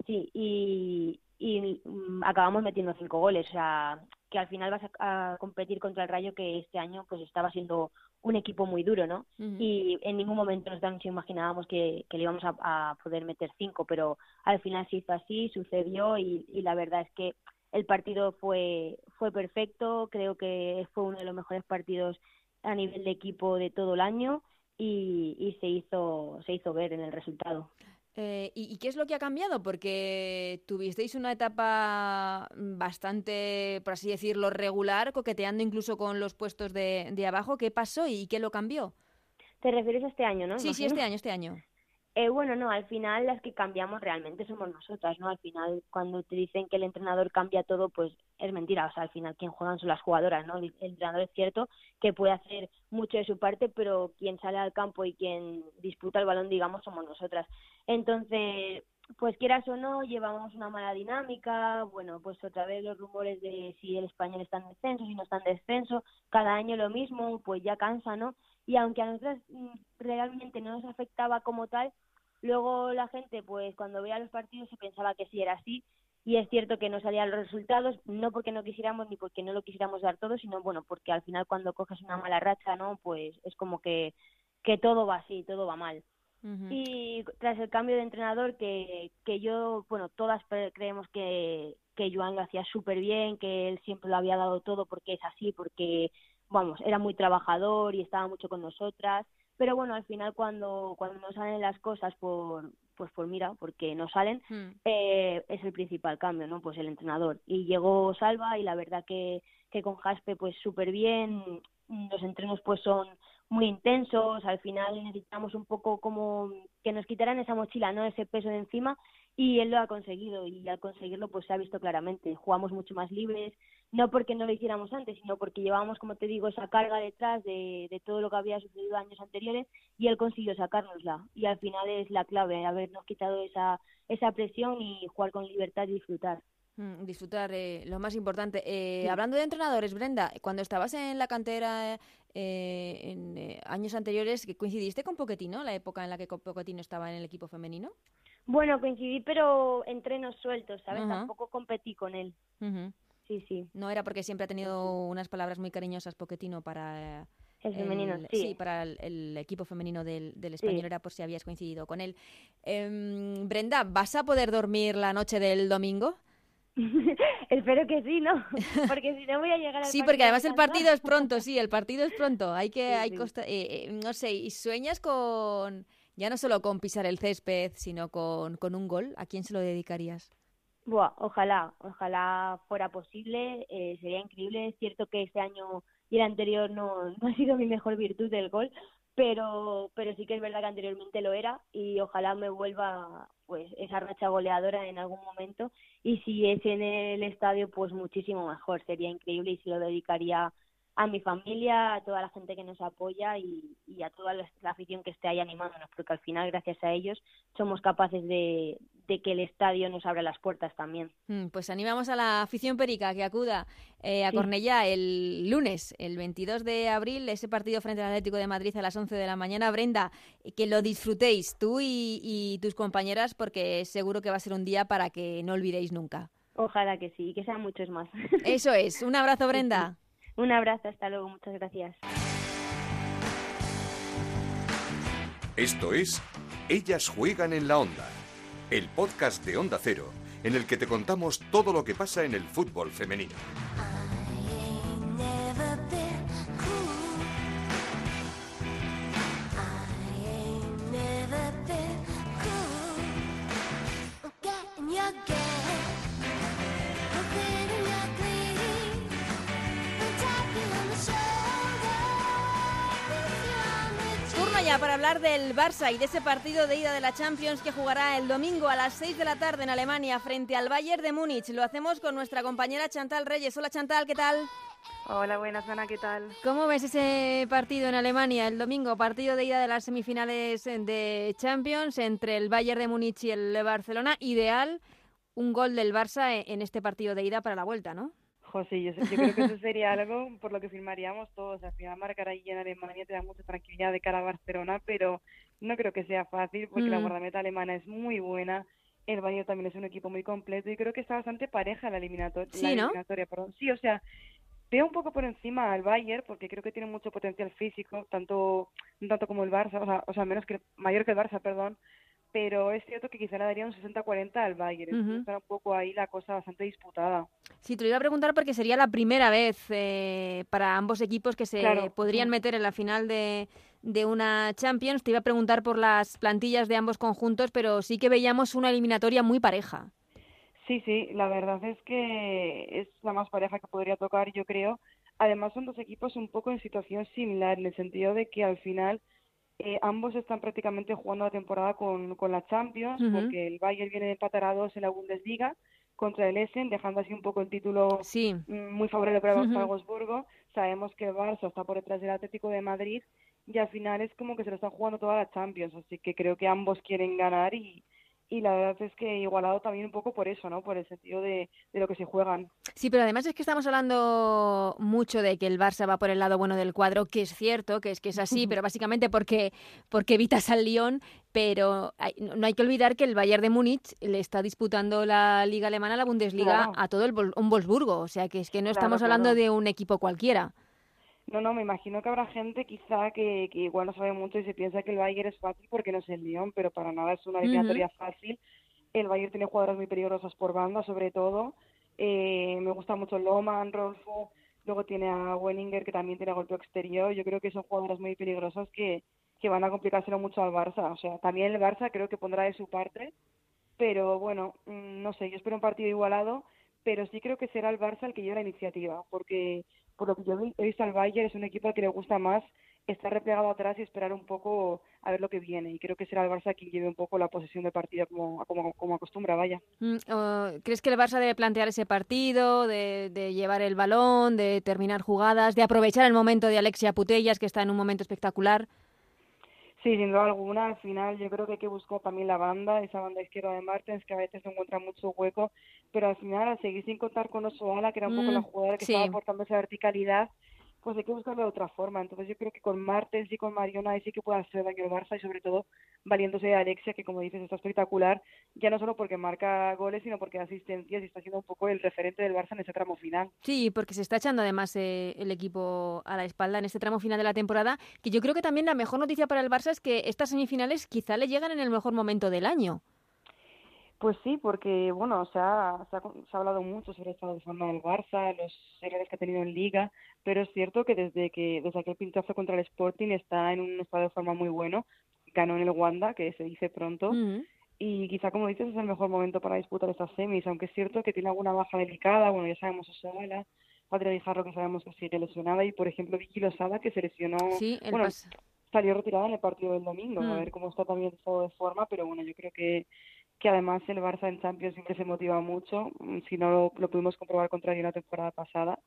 sí y, y mm, acabamos metiendo cinco goles o sea que al final vas a, competir contra el Rayo que este año pues estaba siendo un equipo muy duro, ¿no? Y en ningún momento nos imaginábamos que, le íbamos a, poder meter cinco, pero al final se hizo así, sucedió y, la verdad es que el partido fue, fue perfecto, creo que fue uno de los mejores partidos a nivel de equipo de todo el año y, y se hizo se hizo ver en el resultado. Eh, ¿y, qué es lo que ha cambiado? Porque tuvisteis una etapa bastante, por así decirlo, regular, coqueteando incluso con los puestos de, de abajo. ¿Qué pasó y qué lo cambió? Te refieres a este año, ¿no? Sí, sí, este año, este año. Eh, bueno, no, al final las que cambiamos realmente somos nosotras, ¿no? Al final cuando te dicen que el entrenador cambia todo, pues es mentira, o sea, al final quien juegan son las jugadoras, ¿no? El, entrenador es cierto que puede hacer mucho de su parte, pero quien sale al campo y quien disputa el balón, digamos, somos nosotras. Entonces, pues quieras o no, llevamos una mala dinámica, bueno, pues otra vez los rumores de si el español está en descenso, si no está en descenso, cada año lo mismo, pues ya cansa, ¿no? Y aunque a nosotros mm, realmente no nos afectaba como tal, Luego la gente, pues cuando veía los partidos se pensaba que sí era así y es cierto que no salían los resultados, no porque no quisiéramos ni porque no lo quisiéramos dar todo, sino bueno, porque al final cuando coges una mala racha, ¿no? Pues es como que, que todo va así, todo va mal. Y tras el cambio de entrenador, que, que yo, bueno, todas creemos que, que Joan lo hacía súper bien, que él siempre lo había dado todo porque es así, porque, vamos, era muy trabajador y estaba mucho con nosotras pero bueno al final cuando cuando no salen las cosas por pues por mira porque no salen hmm. eh, es el principal cambio no pues el entrenador. Y llegó Salva y la verdad que que con Jaspe pues súper bien los entrenos pues son muy intensos al final necesitamos un poco como que nos quitaran esa mochila no ese peso de encima y él lo ha conseguido y al conseguirlo pues se ha visto claramente. Jugamos mucho más libres no porque no lo hiciéramos antes, sino porque llevábamos, como te digo, esa carga detrás de, de todo lo que había sucedido años anteriores y él consiguió sacárnosla. Y al final es la clave, habernos quitado esa, esa presión y jugar con libertad y disfrutar. Mm, disfrutar, eh, lo más importante. Eh, hablando de entrenadores, Brenda, cuando estabas en la cantera eh, en años anteriores, ¿coincidiste con Poquetino, la época en la que Poquetino estaba en el equipo femenino? Bueno, coincidí, pero entrenos sueltos, ¿sabes? Tampoco competí con él. Sí, sí. No era porque siempre ha tenido unas palabras muy cariñosas Poquetino para... El femenino, sí. para el, equipo femenino del, del español, era por si habías coincidido con él. Em, Brenda, ¿vas a poder dormir la noche del domingo? Espero que sí, ¿no? Porque si no voy a llegar al Sí, porque además el partido es pronto, sí, el partido es pronto. Hay que, hay costa eh, eh, no sé, y sueñas con, ya no solo con pisar el césped, sino con, con un gol. ¿A quién se lo dedicarías? Buah, ojalá, ojalá fuera posible, eh, sería increíble. Es cierto que este año y el anterior no, no ha sido mi mejor virtud del gol, pero, pero sí que es verdad que anteriormente lo era y ojalá me vuelva pues esa racha goleadora en algún momento y si es en el estadio pues muchísimo mejor, sería increíble y se lo dedicaría a mi familia, a toda la gente que nos apoya y, y a toda la, afición que esté ahí animándonos, porque al final, gracias a ellos, somos capaces de, de que el estadio nos abra las puertas también. Mm, pues animamos a la afición perica que acuda eh, a Cornellá el lunes, el 22 de abril, ese partido frente al Atlético de Madrid a las 11 de la mañana. Brenda, que lo disfrutéis tú y, y tus compañeras, porque seguro que va a ser un día para que no olvidéis nunca. Ojalá que sí, y que sean muchos más. Eso es. Un abrazo, Brenda. Un abrazo, hasta luego, muchas gracias. Esto es Ellas juegan en la onda, el podcast de Onda Cero, en el que te contamos todo lo que pasa en el fútbol femenino. Hablar del Barça y de ese partido de ida de la Champions que jugará el domingo a las 6 de la tarde en Alemania frente al Bayern de Múnich. Lo hacemos con nuestra compañera Chantal Reyes. Hola Chantal, ¿qué tal? Hola, buenas, Ana, ¿qué tal? ¿Cómo ves ese partido en Alemania el domingo? Partido de ida de las semifinales de Champions entre el Bayern de Múnich y el Barcelona. Ideal un gol del Barça en este partido de ida para la vuelta, ¿no? José, yo, yo creo que eso sería algo por lo que firmaríamos todos. Al final marcar ahí en Alemania te da mucha tranquilidad de cara a Barcelona, pero no creo que sea fácil porque la Mm. guardameta alemana es muy buena. El Bayern también es un equipo muy completo y creo que está bastante pareja la, eliminator Sí, la ¿no? eliminatoria. Perdón. Sí, o sea, veo un poco por encima al Bayern porque creo que tiene mucho potencial físico, tanto tanto como el Barça, o sea, o sea menos que mayor que el Barça, perdón. Pero es cierto que quizá le daría un 60-40 al Bayern. Entonces está un poco ahí la cosa bastante disputada. Sí, te lo iba a preguntar porque sería la primera vez eh, para ambos equipos que se Claro, podrían sí. meter en la final de, de una Champions. Te iba a preguntar por las plantillas de ambos conjuntos, pero sí que veíamos una eliminatoria muy pareja. Sí, sí, la verdad es que es la más pareja que podría tocar, yo creo. Además, son dos equipos un poco en situación similar, en el sentido de que al final eh, ambos están prácticamente jugando la temporada con, con la Champions, porque el Bayern viene de empatar a dos en la Bundesliga contra el Essen, dejando así un poco el título Sí, mm, muy favorable para, para Wolfsburgo. Sabemos que el Barça está por detrás del Atlético de Madrid y al final es como que se lo están jugando toda la Champions, así que creo que ambos quieren ganar y, y la verdad es que igualado también un poco por eso, ¿no? Por el sentido de, de lo que se juegan. sí, pero además es que estamos hablando mucho de que el Barça va por el lado bueno del cuadro, que es cierto, que es que es así, pero básicamente porque, porque evitas al Lyon, pero hay- no hay que olvidar que el Bayern de Múnich le está disputando la Liga Alemana, la Bundesliga, Claro. a todo el un Wolfsburgo, o sea que es que no Claro, estamos hablando claro. de un equipo cualquiera. No, no, me imagino que habrá gente quizá que, que igual no sabe mucho y se piensa que el Bayern es fácil porque no es el Lyon, pero para nada es una eliminatoria fácil. El Bayern tiene jugadoras muy peligrosas por banda, sobre todo. Eh, me gusta mucho Loman, Rolfo, luego tiene a Wenninger que también tiene golpe exterior. Yo creo que son jugadoras muy peligrosas que, que van a complicárselo mucho al Barça. O sea, también el Barça creo que pondrá de su parte, pero bueno, mm, no sé, yo espero un partido igualado, pero sí creo que será el Barça el que lleve la iniciativa, porque por lo que yo he visto al Bayern es un equipo al que le gusta más estar replegado atrás y esperar un poco a ver lo que viene, y creo que será el Barça quien lleve un poco la posesión del partido como, como, como acostumbra, vaya. Mm, ¿Crees que el Barça debe plantear ese partido, de, de llevar el balón, de terminar jugadas, de aprovechar el momento de Alexia Putellas, que está en un momento espectacular? Sí, sin duda alguna, al final yo creo que hay que buscar también la banda, esa banda izquierda de Martens, que a veces no encuentra mucho hueco, pero al final, al seguir sin contar con Osoala, que era un poco Mm, la jugadora que sí. estaba aportando esa verticalidad, pues hay que buscarlo de otra forma. Entonces yo creo que con Martens y con Mariona sí que puede hacer daño al Barça y sobre todo valiéndose de Alexia, que como dices está espectacular, ya no solo porque marca goles, sino porque asistencias y está siendo un poco el referente del Barça en ese tramo final. Sí, porque se está echando además eh, el equipo a la espalda en este tramo final de la temporada, que yo creo que también la mejor noticia para el Barça es que estas semifinales quizá le llegan en el mejor momento del año. Pues sí, porque bueno, o sea, se ha, se ha hablado mucho sobre el estado de forma del Barça, los errores que ha tenido en Liga, pero es cierto que desde que desde aquel pinchazo contra el Sporting está en un estado de forma muy bueno. Ganó en el Wanda, que se dice pronto, Mm. y quizá como dices es el mejor momento para disputar estas semis, aunque es cierto que tiene alguna baja delicada, bueno, ya sabemos Osoala, Patria Guijarro que sabemos que sigue lesionada y por ejemplo Vicky Losada que se lesionó, Sí, el bueno, salió retirada en el partido del domingo, Mm. a ver cómo está también el estado de forma, pero bueno, yo creo que, que además el Barça en Champions siempre se motiva mucho, mm, si no lo, lo pudimos comprobar contra la temporada pasada,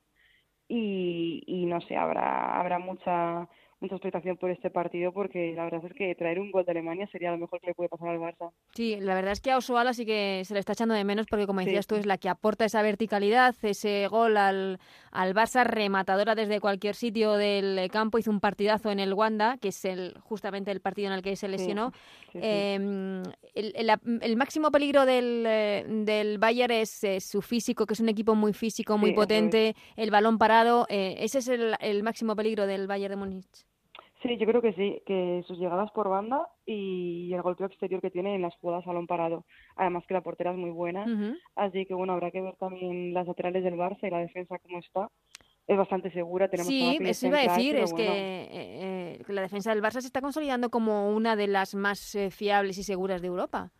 y, y no sé, habrá, habrá mucha mucha expectación por este partido porque la verdad es que traer un gol de Alemania sería lo mejor que le puede pasar al Barça. Sí, la verdad es que a Osoala sí que se le está echando de menos porque, como Sí. decías tú, es la que aporta esa verticalidad, ese gol al, al Barça, rematadora desde cualquier sitio del campo. Hizo un partidazo en el Wanda, que es el justamente el partido en el que se lesionó. Sí, sí. Eh, el, el- el máximo peligro del, eh, del Bayern es su físico, que es un equipo muy físico, muy Sí, potente, el balón parado. eh, ese es el, el máximo peligro del Bayern de Múnich. Sí, yo creo que sí, que sus llegadas por banda y el golpeo exterior que tiene en las jugadas a balón parado. Además que la portera es muy buena, así que bueno, habrá que ver también las laterales del Barça y la defensa cómo está. Es bastante segura, tenemos Sí, eso iba a decir, es que eh, eh, la defensa del Barça se está consolidando como una de las más eh, fiables y seguras de Europa.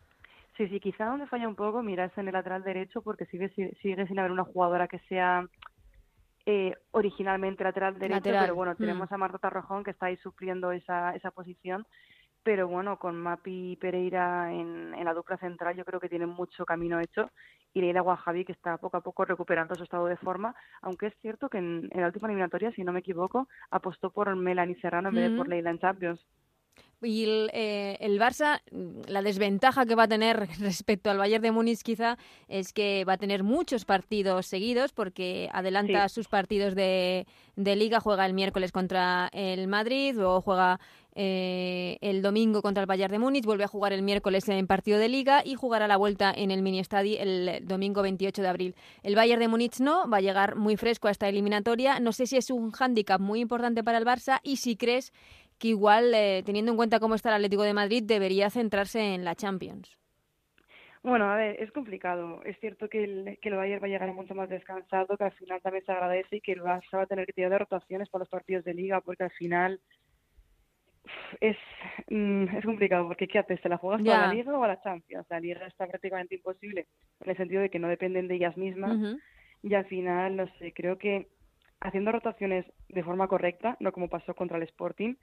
Sí, sí, quizá donde falla un poco, miras en el lateral derecho porque sigue, sigue sin haber una jugadora que sea eh, originalmente lateral derecho, pero bueno, mm. tenemos a Marta Tarrojón que está ahí supliendo esa, esa posición. Pero bueno, con Mapi Pereira en, en la dupla central yo creo que tienen mucho camino hecho y Leila Guajavi que está poco a poco recuperando su estado de forma, aunque es cierto que en, la última eliminatoria, si no me equivoco, apostó por Melanie Serrano en vez de por Leila en Champions. Y el, eh, el, Barça, la desventaja que va a tener respecto al Bayern de Múnich quizá es que va a tener muchos partidos seguidos porque adelanta sus partidos de, de, liga, juega el miércoles contra el Madrid, luego juega eh, el domingo contra el Bayern de Múnich, vuelve a jugar el miércoles en partido de liga y jugará la vuelta en el mini estadio el domingo 28 de abril. El Bayern de Múnich no, va a llegar muy fresco a esta eliminatoria. No sé si es un hándicap muy importante para el Barça y si crees que igual, eh, teniendo en cuenta cómo está el Atlético de Madrid, debería centrarse en la Champions. Bueno, a ver, es complicado. Es cierto que el, que el Bayern va a llegar mucho más descansado, que al final también se agradece y que el Barça va a tener que tirar de rotaciones para los partidos de Liga, porque al final es, mm, es complicado, porque ¿qué haces? ¿Te la juegas para la Liga o a la Champions? La Liga está prácticamente imposible, en el sentido de que no dependen de ellas mismas. Y al final, no sé, creo que haciendo rotaciones de forma correcta, no como pasó contra el Sporting,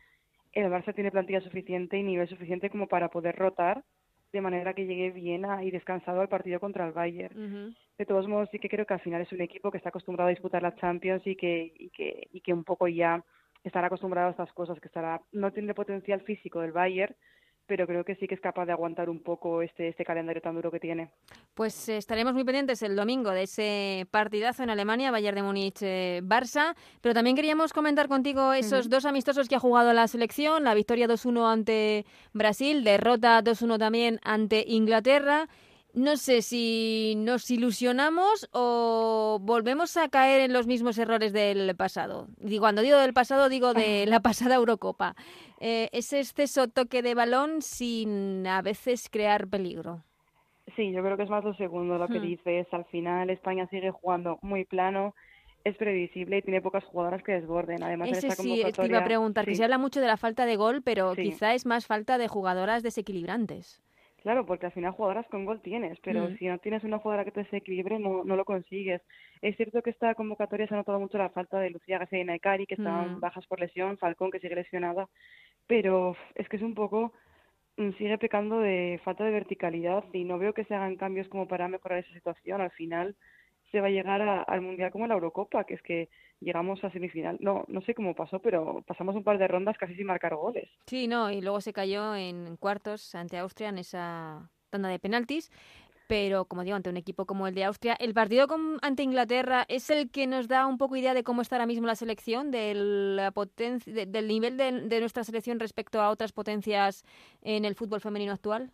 el Barça tiene plantilla suficiente y nivel suficiente como para poder rotar de manera que llegue bien y descansado al partido contra el Bayern. De todos modos, sí que creo que al final es un equipo que está acostumbrado a disputar la Champions y que, y que, y que un poco ya estará acostumbrado a estas cosas, que estará no tiene el potencial físico del Bayern, pero creo que sí que es capaz de aguantar un poco este, este calendario tan duro que tiene. Pues eh, estaremos muy pendientes el domingo de ese partidazo en Alemania, Bayern de Múnich-Barça, eh, pero también queríamos comentar contigo esos dos amistosos que ha jugado la selección, la victoria 2-1 ante Brasil, derrota 2-1 también ante Inglaterra no sé si nos ilusionamos o volvemos a caer en los mismos errores del pasado. Y cuando digo del pasado, digo de la pasada Eurocopa. Eh, ese exceso toque de balón sin a veces crear peligro. Sí, yo creo que es más lo segundo lo que hmm. dices. Al final España sigue jugando muy plano, es previsible y tiene pocas jugadoras que desborden. Además, Ese sí, te iba a preguntar, que se habla mucho de la falta de gol, pero quizá es más falta de jugadoras desequilibrantes. Claro, porque al final jugadoras con gol tienes, pero mm. si no tienes una jugadora que te desequilibre, no, no lo consigues. Es cierto que esta convocatoria se ha notado mucho la falta de Lucía García y Naikari, que estaban mm. bajas por lesión, Falcón, que sigue lesionada, pero es que es un poco mm, sigue pecando de falta de verticalidad y no veo que se hagan cambios como para mejorar esa situación. Al final se va a llegar al Mundial como la Eurocopa, que es que llegamos a semifinal. No, no sé cómo pasó, pero pasamos un par de rondas casi sin marcar goles. Sí, no, y luego se cayó en cuartos ante Austria en esa tanda de penaltis. Pero, como digo, ante un equipo como el de Austria, el partido con, ante Inglaterra es el que nos da un poco idea de cómo está ahora mismo la selección, del, la del nivel de, de nuestra selección respecto a otras potencias en el fútbol femenino actual.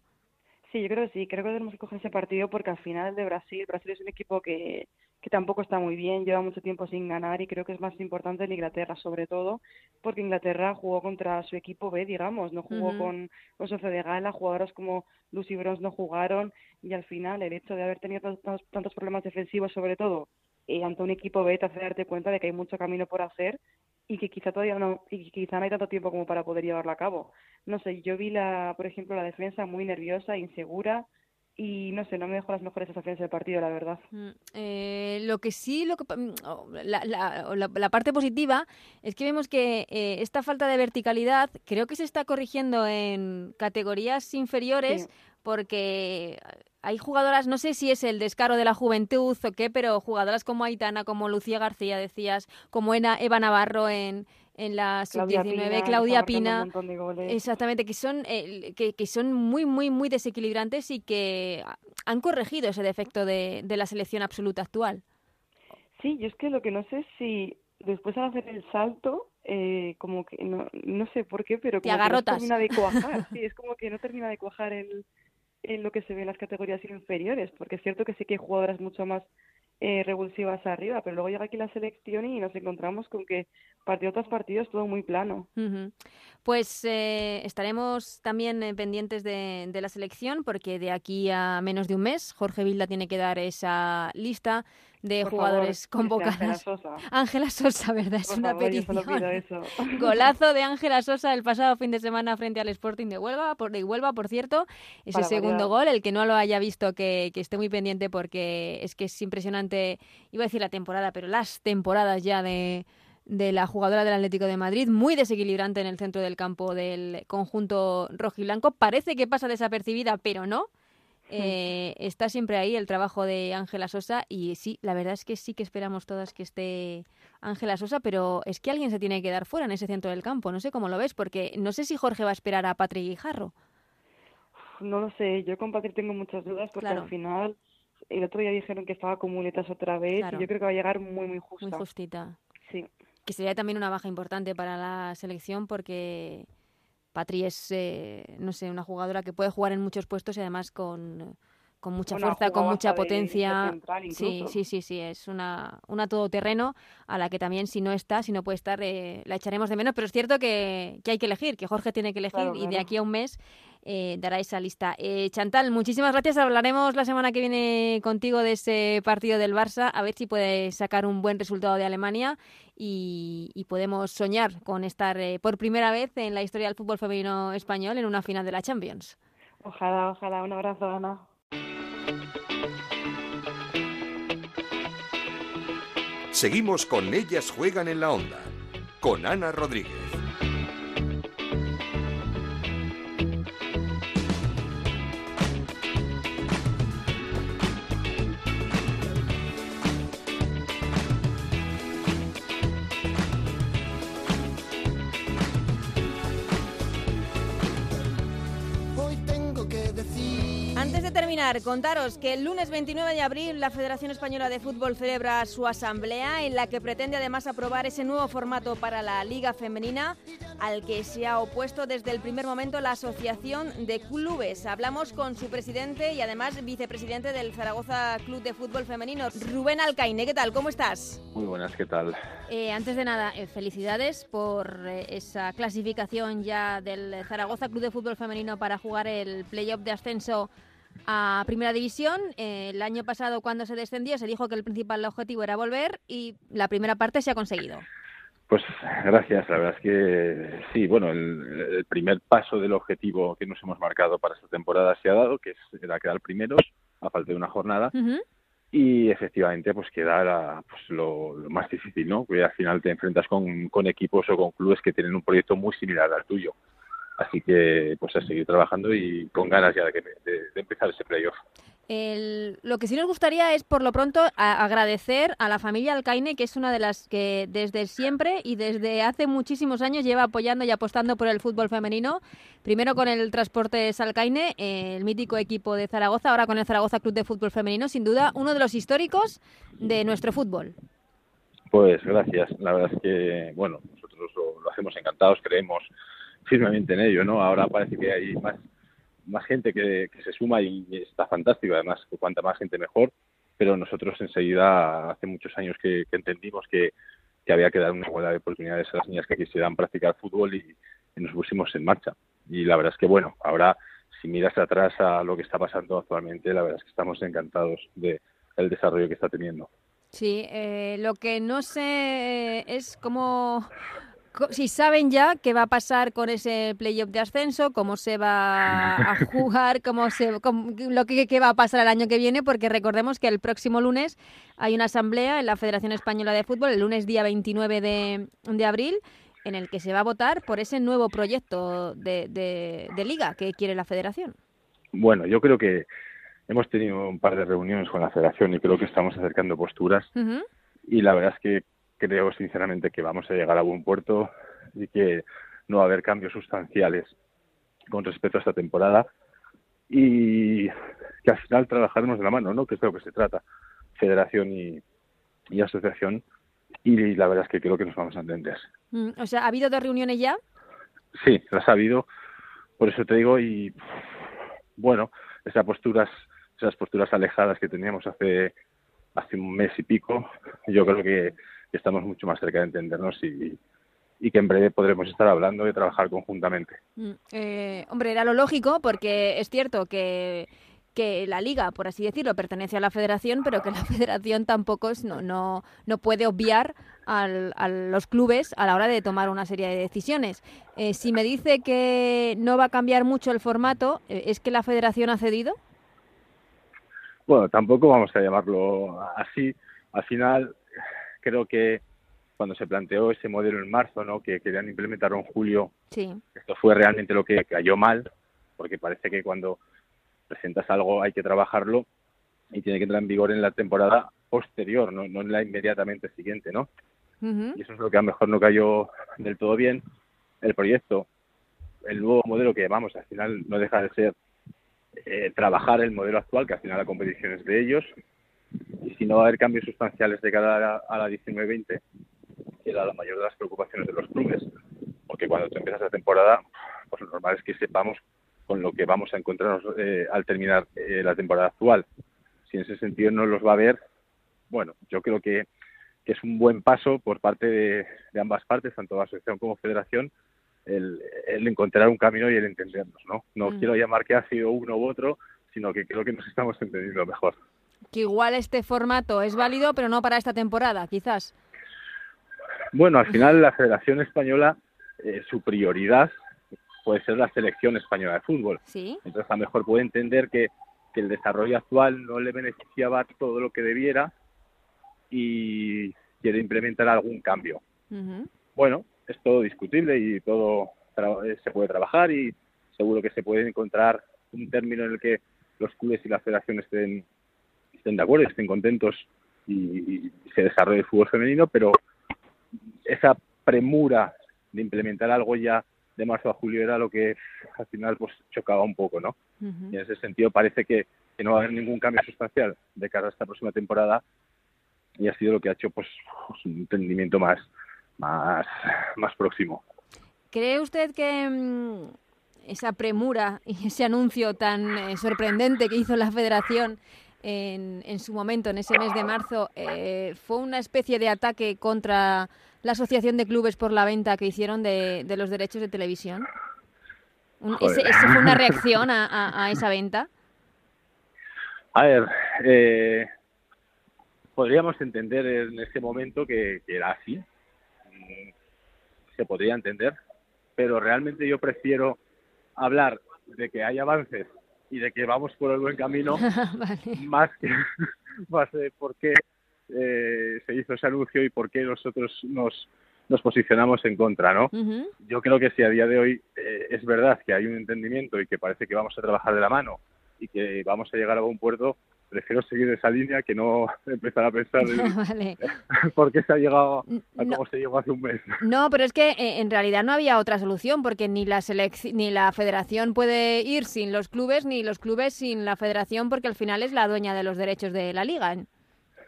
Sí, yo creo que sí, creo que tenemos que coger ese partido porque al final de Brasil, Brasil es un equipo que, que tampoco está muy bien, lleva mucho tiempo sin ganar y creo que es más importante el Inglaterra, sobre todo porque Inglaterra jugó contra su equipo B, digamos, no jugó con, con su de gala, jugadoras como Lucy Bronze no jugaron y al final el hecho de haber tenido tantos, tantos problemas defensivos, sobre todo eh, ante un equipo B, te hace darte cuenta de que hay mucho camino por hacer y que quizá todavía no y quizá no hay tanto tiempo como para poder llevarlo a cabo. No sé, yo vi la, por ejemplo, la defensa muy nerviosa, insegura y no sé, no me dejó las mejores sensaciones del partido, la verdad. Mm, eh, lo que sí, lo que, mm, la, la, la, parte positiva es que vemos que eh, esta falta de verticalidad creo que se está corrigiendo en categorías inferiores porque hay jugadoras, no sé si es el descaro de la juventud o qué, pero jugadoras como Aitana, como Lucía García, decías, como Eva Navarro en, en la sub-19, Claudia Pina, exactamente, que son, eh, que, que, son muy, muy, muy desequilibrantes y que han corregido ese defecto de, de la selección absoluta actual. Sí, yo es que lo que no sé es si después al hacer el salto, eh, como que no, no sé por qué, pero como que no termina de cuajar. sí, es como que no termina de cuajar el, en lo que se ve en las categorías inferiores, porque es cierto que sí que hay jugadoras mucho más eh, revulsivas arriba, pero luego llega aquí la selección y nos encontramos con que partido tras partido es todo muy plano. Pues eh, estaremos también eh, pendientes de, de, la selección porque de aquí a menos de un mes Jorge Vilda tiene que dar esa lista de jugadores convocados. Ángela Sosa. Ángela Sosa, ¿verdad? Es Por una favor, yo petición. pido eso. Golazo de Ángela Sosa el pasado fin de semana frente al Sporting de Huelva, por, de Huelva, por cierto. Ese Para segundo variar. gol, el que no lo haya visto, que, que esté muy pendiente porque es que es impresionante, iba a decir la temporada, pero las temporadas ya de, de la jugadora del Atlético de Madrid, muy desequilibrante en el centro del campo del conjunto rojiblanco. Parece que pasa desapercibida, pero no. Eh, está siempre ahí el trabajo de Ángela Sosa y sí, la verdad es que sí que esperamos todas que esté Ángela Sosa, pero es que alguien se tiene que dar fuera en ese centro del campo. No sé cómo lo ves, porque no sé si Jorge va a esperar a Patrick Guijarro. No lo sé, yo con Patrick tengo muchas dudas porque Claro. al final el otro día dijeron que estaba con muletas otra vez Claro. y yo creo que va a llegar muy, muy justa. Muy justita. Sí. Que sería también una baja importante para la selección porque Patri es, eh, no sé, una jugadora que puede jugar en muchos puestos y además con, con mucha Una fuerza, con mucha potencia. sí, sí, sí, sí, es una, una todoterreno a la que también si no está, si no puede estar, eh, la echaremos de menos. Pero es cierto que, que hay que elegir, que Jorge tiene que elegir Claro, y de aquí a un mes eh, dará esa lista. Eh, Chantal, muchísimas gracias. Hablaremos la semana que viene contigo de ese partido del Barça, a ver si puede sacar un buen resultado de Alemania y, y podemos soñar con estar eh, por primera vez en la historia del fútbol femenino español en una final de la Champions. Ojalá, ojalá. Un abrazo, Ana. Seguimos con Ellas Juegan en la Onda, con Ana Rodríguez. Antes de terminar, contaros que el lunes 29 de abril la Federación Española de Fútbol celebra su asamblea en la que pretende además aprobar ese nuevo formato para la Liga Femenina al que se ha opuesto desde el primer momento la Asociación de Clubes. Hablamos con su presidente y además vicepresidente del Zaragoza Club de Fútbol Femenino, Rubén Alcaine. ¿Qué tal? ¿Cómo estás? Muy buenas, ¿qué tal? Eh, antes de nada, eh, felicidades por eh, esa clasificación ya del Zaragoza Club de Fútbol Femenino para jugar el playoff de ascenso a Primera División. Eh, el año pasado, cuando se descendió, se dijo que el principal objetivo era volver y la primera parte se ha conseguido. Pues gracias, la verdad es que sí, bueno, el, el primer paso del objetivo que nos hemos marcado para esta temporada se ha dado, que es, era quedar primeros a falta de una jornada y efectivamente pues queda la- pues, lo, lo más difícil, ¿no? Que al final te enfrentas con, con equipos o con clubes que tienen un proyecto muy similar al tuyo. Así que pues a seguir trabajando y con ganas ya de, de- de empezar ese playoff. El- lo que sí nos gustaría es, por lo pronto, a- agradecer a la familia Alcaine, que es una de las que desde siempre y desde hace muchísimos años lleva apoyando y apostando por el fútbol femenino. Primero con el Transportes Alcaine, el mítico equipo de Zaragoza, ahora con el Zaragoza Club de Fútbol Femenino, sin duda uno de los históricos de nuestro fútbol. Pues gracias. La verdad es que, bueno, nosotros lo, lo hacemos encantados, creemos firmemente en ello, ¿no? Ahora parece que hay más, más gente que, que se suma y está fantástico. Además, cuanta más gente mejor. Pero nosotros enseguida, hace muchos años que, que entendimos que, que había que dar una igualdad de oportunidades a las niñas que quisieran practicar fútbol y, y nos pusimos en marcha. Y la verdad es que, bueno, ahora si miras atrás a lo que está pasando actualmente, la verdad es que estamos encantados de el desarrollo que está teniendo. Sí, eh, lo que no sé es cómo, si saben ya qué va a pasar con ese playoff de ascenso, cómo se va a jugar, cómo se, cómo- lo que, qué va a pasar el año que viene, porque recordemos que el próximo lunes hay una asamblea en la Federación Española de Fútbol, el lunes día 29 de, de abril, en el que se va a votar por ese nuevo proyecto de, de- de liga que quiere la Federación. Bueno, yo creo que hemos tenido un par de reuniones con la federación y creo que estamos acercando posturas y la verdad es que creo sinceramente que vamos a llegar a buen puerto y que no va a haber cambios sustanciales con respecto a esta temporada y que al final trabajaremos de la mano, ¿no? Que es de lo que se trata, federación y, y asociación y la verdad es que creo que nos vamos a entender. Mm, O sea, ¿ha habido dos reuniones ya? Sí, las ha habido, por eso te digo, y bueno, esas posturas, esas posturas alejadas que teníamos hace hace un mes y pico, yo creo que estamos mucho más cerca de entendernos y, y que en breve podremos estar hablando y trabajar conjuntamente. Mm, eh, hombre, era lo lógico porque es cierto que que la liga, por así decirlo, pertenece a la federación, pero que la federación tampoco es, no, no, no puede obviar al, a los clubes a la hora de tomar una serie de decisiones. Eh, si me dice que no va a cambiar mucho el formato, eh, ¿es que la federación ha cedido? Bueno, tampoco vamos a llamarlo así. Al final, creo que cuando se planteó ese modelo en marzo, ¿no? que querían implementarlo en julio, sí. esto fue realmente lo que cayó mal, porque parece que cuando presentas algo hay que trabajarlo y tiene que entrar en vigor en la temporada posterior, no, no en la inmediatamente siguiente, ¿no? Y eso es lo que a lo mejor no cayó del todo bien. El proyecto, el nuevo modelo que llamamos, al final no deja de ser eh, trabajar el modelo actual, que al final la competición es de ellos, y si no va a haber cambios sustanciales de cara a la, a la 19-20, que era la mayor de las preocupaciones de los clubes, porque cuando tú empiezas la temporada, pues lo normal es que sepamos con lo que vamos a encontrarnos eh, al terminar eh, la temporada actual. Si en ese sentido no los va a ver, bueno, yo creo que, que es un buen paso por parte de, de, ambas partes, tanto la asociación como federación, el, el encontrar un camino y el entendernos, ¿no? No mm. quiero llamar que ha sido uno u otro, sino que creo que nos estamos entendiendo mejor. Que igual este formato es válido, pero no para esta temporada, quizás. Bueno, al final la Federación Española, eh, su prioridad puede ser la selección española de fútbol. ¿Sí? Entonces a lo mejor puede entender que, que, el desarrollo actual no le beneficiaba todo lo que debiera y quiere implementar algún cambio. Uh -huh. Bueno, es todo discutible y todo eh, se puede trabajar y seguro que se puede encontrar un término en el que los clubes y la federación estén, estén de acuerdo, estén contentos y, y se desarrolle el fútbol femenino, pero esa premura de implementar algo ya de marzo a julio era lo que al final pues chocaba un poco, ¿no? Uh -huh. Y en ese sentido parece que, que, no va a haber ningún cambio sustancial de cara a esta próxima temporada y ha sido lo que ha hecho pues, pues un entendimiento más, más, más próximo. ¿Cree usted que mmm, esa premura y ese anuncio tan eh, sorprendente que hizo la Federación en, en, su momento, en ese mes de marzo, eh, fue una especie de ataque contra la Asociación de Clubes por la venta que hicieron de, de los derechos de televisión? Ese, ¿Ese fue una reacción a, a, a, esa venta? A ver, eh, podríamos entender en ese momento que, que, era así, se podría entender, pero realmente yo prefiero hablar de que hay avances y de que vamos por el buen camino vale. más que más de por qué eh, se hizo ese anuncio y por qué nosotros nos, nos posicionamos en contra, ¿no? Uh -huh. Yo creo que si a día de hoy eh, es verdad que hay un entendimiento y que parece que vamos a trabajar de la mano y que vamos a llegar a buen puerto, prefiero seguir esa línea que no empezar a pensar en vale. por qué se ha llegado a no, cómo se llegó hace un mes. No, pero es que eh, en realidad no había otra solución porque ni la ni la federación puede ir sin los clubes ni los clubes sin la federación porque al final es la dueña de los derechos de la liga.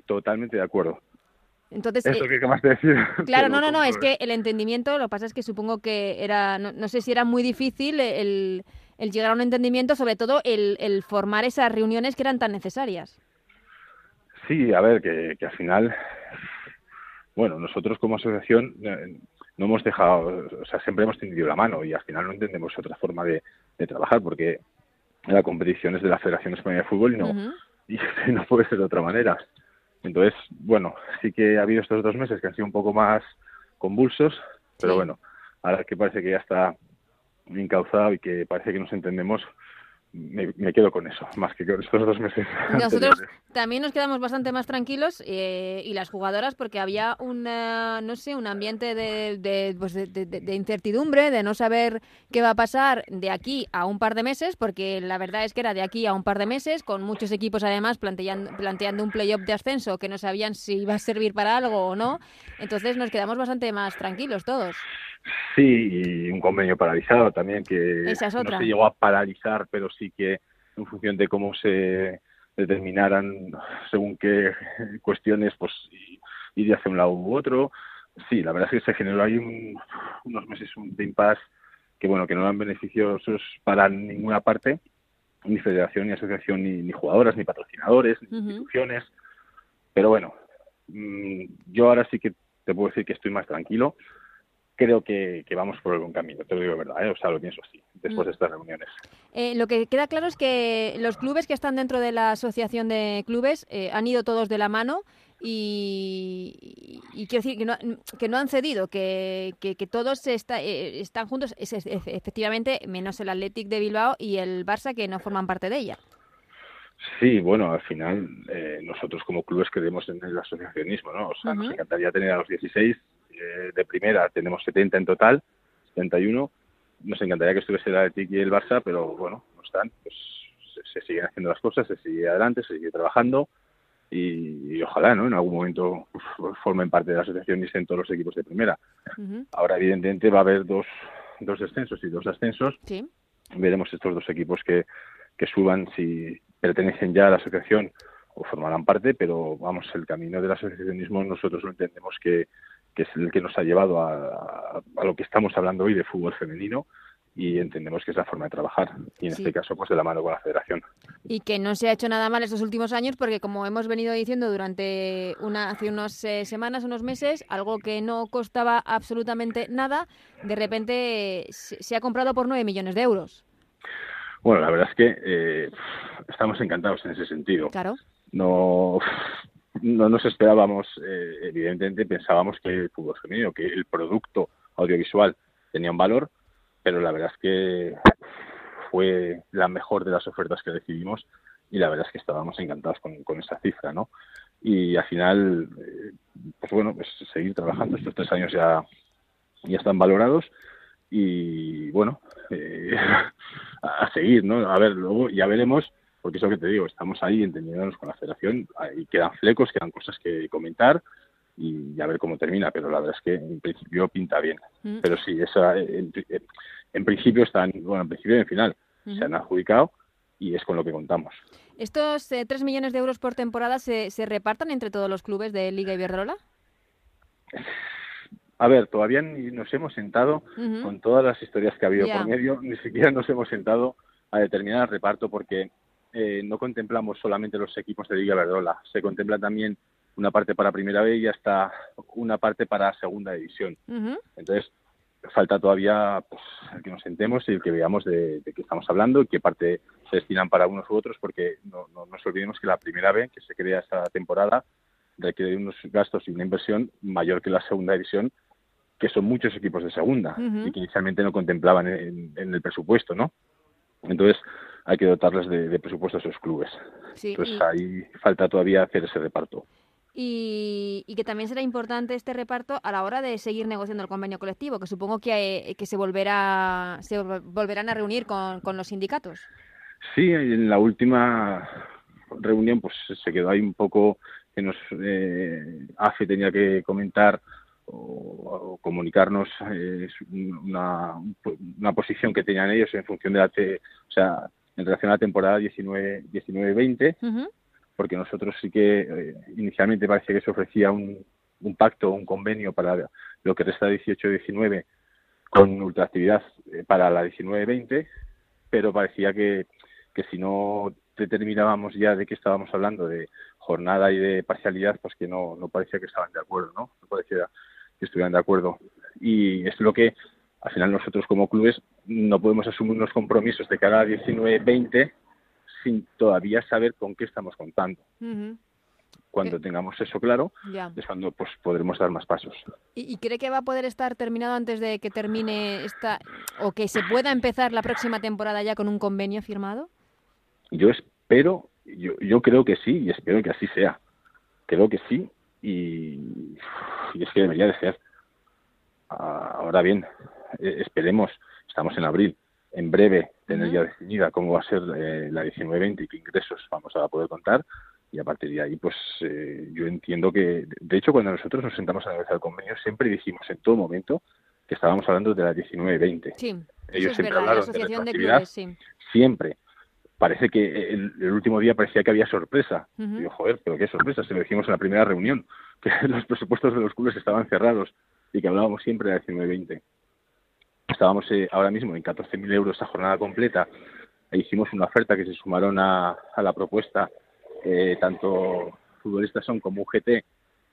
Totalmente de acuerdo. Entonces, Eso eh, que de decir. Claro, no, no, no, es que el entendimiento, lo que pasa es que supongo que era, no, no sé si era muy difícil el, el, llegar a un entendimiento, sobre todo el, el, formar esas reuniones que eran tan necesarias. Sí, a ver, que, que al final, bueno, nosotros como asociación eh, no hemos dejado, o sea, siempre hemos tendido la mano y al final no entendemos otra forma de, de trabajar porque la competición es de la Federación Española de Fútbol y no, uh -huh. y no puede ser de otra manera. Entonces, bueno, sí que ha habido estos dos meses que han sido un poco más convulsos, pero sí. bueno, ahora que parece que ya está encauzado y que parece que nos entendemos, me, quedo con eso, más que con estos dos meses. Nosotros también nos quedamos bastante más tranquilos eh, y las jugadoras porque había una, no sé, un ambiente de, de, pues de, incertidumbre, de no saber qué va a pasar de aquí a un par de meses, porque la verdad es que era de aquí a un par de meses, con muchos equipos además planteando, planteando un playoff de ascenso que no sabían si iba a servir para algo o no. Entonces nos quedamos bastante más tranquilos todos. Sí, y un convenio paralizado también, que es no se llegó a paralizar, pero sí que en función de cómo se determinaran según qué cuestiones, pues ir hacia un lado u otro. Sí, la verdad es que se generó ahí un, unos meses de impasse que, bueno, que no eran beneficiosos para ninguna parte, ni federación, ni asociación, ni, ni jugadoras, ni patrocinadores, ni uh -huh. instituciones. Pero bueno, mm, yo ahora sí que te puedo decir que estoy más tranquilo. Creo que, que vamos por el buen camino, te lo digo verdad, ¿eh? o sea, lo pienso así, después Mm. de estas reuniones. Eh, lo que queda claro es que los clubes que están dentro de la asociación de clubes eh, han ido todos de la mano y, y- quiero decir que no, que no han cedido, que, que, que todos está- eh, están juntos, es- efectivamente, menos el Athletic de Bilbao y el Barça que no forman parte de ella. Sí, bueno, al final eh, nosotros como clubes creemos en el asociacionismo, ¿no? O sea, nos encantaría tener a los 16 eh, de primera, tenemos 70 en total, 71. Nos encantaría que estuviese el Athletic y el Barça, pero bueno, no están. Pues se, se siguen haciendo las cosas, se sigue adelante, se sigue trabajando y, y ojalá, ¿no? En algún momento pues, formen parte de la asociación y estén todos los equipos de primera. Ahora, evidentemente, va a haber dos, dos descensos y dos ascensos Sí. veremos estos dos equipos que, que suban si pertenecen ya a la asociación o formarán parte, pero vamos, el camino del asociacionismo nosotros lo entendemos que, que es el que nos ha llevado a, lo que estamos hablando hoy de fútbol femenino y entendemos que es la forma de trabajar y en Sí. este caso pues de la mano con la federación. Y que no se ha hecho nada mal estos últimos años porque, como hemos venido diciendo durante una, hace unas eh, semanas, unos meses, algo que no costaba absolutamente nada, de repente se, se ha comprado por 9 millones de euros. Bueno, la verdad es que eh, estamos encantados en ese sentido. Claro. no, no nos esperábamos, eh, evidentemente pensábamos que el fútbol femenino, que el producto audiovisual tenía un valor, pero la verdad es que fue la mejor de las ofertas que recibimos y la verdad es que estábamos encantados con, con esa cifra, ¿no? Y al final, eh, pues bueno, pues seguir trabajando, estos tres años ya, ya están valorados y bueno, eh, a seguir, ¿no? A ver, luego ya veremos porque es lo que te digo, estamos ahí entendiéndonos con la federación, ahí quedan flecos, quedan cosas que comentar y a ver cómo termina, pero la verdad es que en principio pinta bien. Mm. Pero sí, esa, en, en principio están, bueno, en principio y en final, se han adjudicado y es con lo que contamos. ¿Estos eh, 3 millones de euros por temporada se, se repartan entre todos los clubes de Liga Iberdrola? A ver, todavía ni nos hemos sentado con todas las historias que ha habido por medio, ni siquiera nos hemos sentado a determinar el reparto porque eh, no contemplamos solamente los equipos de Liga Verdola, se contempla también una parte para Primera B y hasta una parte para Segunda División. Entonces, falta todavía pues, el que nos sentemos y el que veamos de, de qué estamos hablando y qué parte se destinan para unos u otros, porque no, no nos olvidemos que la Primera B, que se crea esta temporada, requiere unos gastos y una inversión mayor que la Segunda División, que son muchos equipos de Segunda y que inicialmente no contemplaban en, en el presupuesto, ¿no? Entonces, hay que dotarles de, de presupuesto a esos clubes. Sí, Entonces, y- ahí falta todavía hacer ese reparto. Y, y que también será importante este reparto a la hora de seguir negociando el convenio colectivo, que supongo que, eh, que se volverá se vol- volverán a reunir con, con los sindicatos. Sí, en la última reunión pues se quedó ahí un poco que nos eh, AFE tenía que comentar o, o comunicarnos eh, una, una posición que tenían ellos en función de la te- o sea en relación a la temporada 19 19-20 Ujú. porque nosotros sí que eh, inicialmente parecía que se ofrecía un, un pacto, un convenio para lo que resta 18-19 con ultraactividad eh, para la 19-20, pero parecía que, que si no determinábamos ya de qué estábamos hablando, de jornada y de parcialidad, pues que no, no parecía que estaban de acuerdo, ¿no? No parecía que estuvieran de acuerdo. Y es lo que al final nosotros como clubes no podemos asumir unos compromisos de cara a 19-20 sin todavía saber con qué estamos contando. Cuando tengamos eso claro, Ya. es cuando pues podremos dar más pasos. ¿Y, y cree que va a poder estar terminado antes de que termine esta o que se pueda empezar la próxima temporada ya con un convenio firmado? Yo espero, yo, yo creo que sí y espero que así sea. Creo que sí y, y es que debería de ser. Ah, Ahora bien, eh, esperemos, estamos en abril, en breve tener ya definida cómo va a ser eh, la 19-20 y qué ingresos vamos a poder contar y a partir de ahí pues eh, yo entiendo que de hecho cuando nosotros nos sentamos a negociar el convenio siempre dijimos en todo momento que estábamos hablando de la 19-20 Sí, Ellos es siempre verdad, la hablaron de Asociación de retroactividad. Clubes, sí. siempre parece que el, el último día parecía que había sorpresa Ujú. Digo, joder, pero qué sorpresa, se lo dijimos en la primera reunión, que los presupuestos de los clubes estaban cerrados y que hablábamos siempre de 19-20. Estábamos eh, ahora mismo en 14.000 euros esa jornada completa e hicimos una oferta que se sumaron a, a la propuesta. Eh, tanto futbolistas son como un GT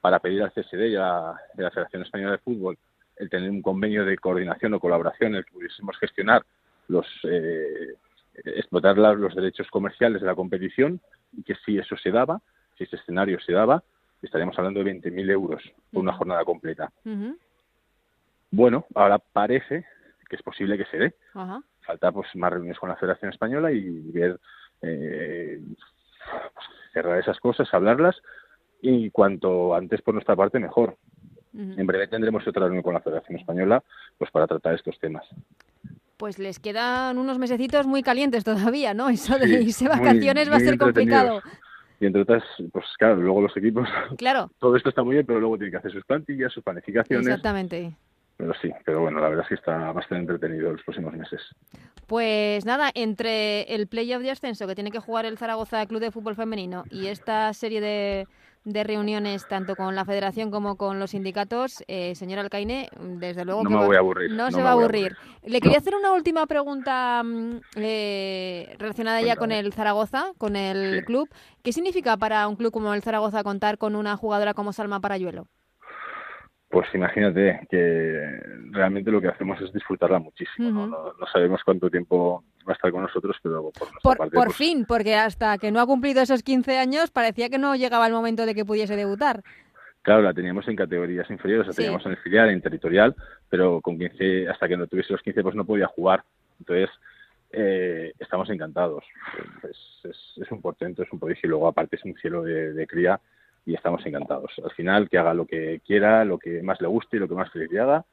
para pedir al CSD y a, la Federación Española de Fútbol el tener un convenio de coordinación o colaboración en el que pudiésemos gestionar los eh, explotar los derechos comerciales de la competición y que si eso se daba, si ese escenario se daba, estaríamos hablando de 20.000 euros por una jornada completa. Bueno, ahora parece que es posible que se dé. Falta pues más reuniones con la Federación Española y ver eh, pues, cerrar esas cosas, hablarlas y cuanto antes por nuestra parte mejor. En breve tendremos otra reunión con la Federación Española pues para tratar estos temas. Pues les quedan unos mesecitos muy calientes todavía, ¿no? Eso de irse vacaciones va a ser complicado. Y entre otras, pues claro, luego los equipos. Claro. Todo esto está muy bien, pero luego tienen que hacer sus plantillas, sus planificaciones. Exactamente. Pero sí, pero bueno, la verdad es que está bastante entretenido los próximos meses. Pues nada, entre el playoff de ascenso que tiene que jugar el Zaragoza Club de Fútbol Femenino y esta serie de, de reuniones tanto con la federación como con los sindicatos, eh, señor Alcaine, desde luego no que me voy a aburrir, no, se va a aburrir. Le quería hacer una última pregunta mm, eh, relacionada ya con el Zaragoza, con el club. ¿Qué significa para un club como el Zaragoza contar con una jugadora como Salma Parayuelo? Pues imagínate que realmente lo que hacemos es disfrutarla muchísimo. ¿no? sabemos cuánto tiempo va a estar con nosotros, pero por Por, parte, por pues fin, porque hasta que no ha cumplido esos 15 años parecía que no llegaba el momento de que pudiese debutar. Claro, la teníamos en categorías inferiores, la teníamos en el filial, en territorial, pero con 15, hasta que no tuviese los 15, pues no podía jugar. Entonces, eh, estamos encantados. Es, es, un portento, es un prodigio y luego aparte es un cielo de cría y estamos encantados. Al final, que haga lo que quiera, lo que más le guste y lo que más feliz le haga.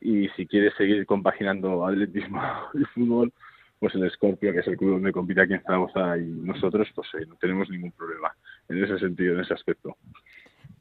Y si quiere seguir compaginando atletismo y fútbol, pues el Scorpio, que es el club donde compite aquí en Zaragoza y nosotros, pues eh, no tenemos ningún problema en ese sentido, en ese aspecto.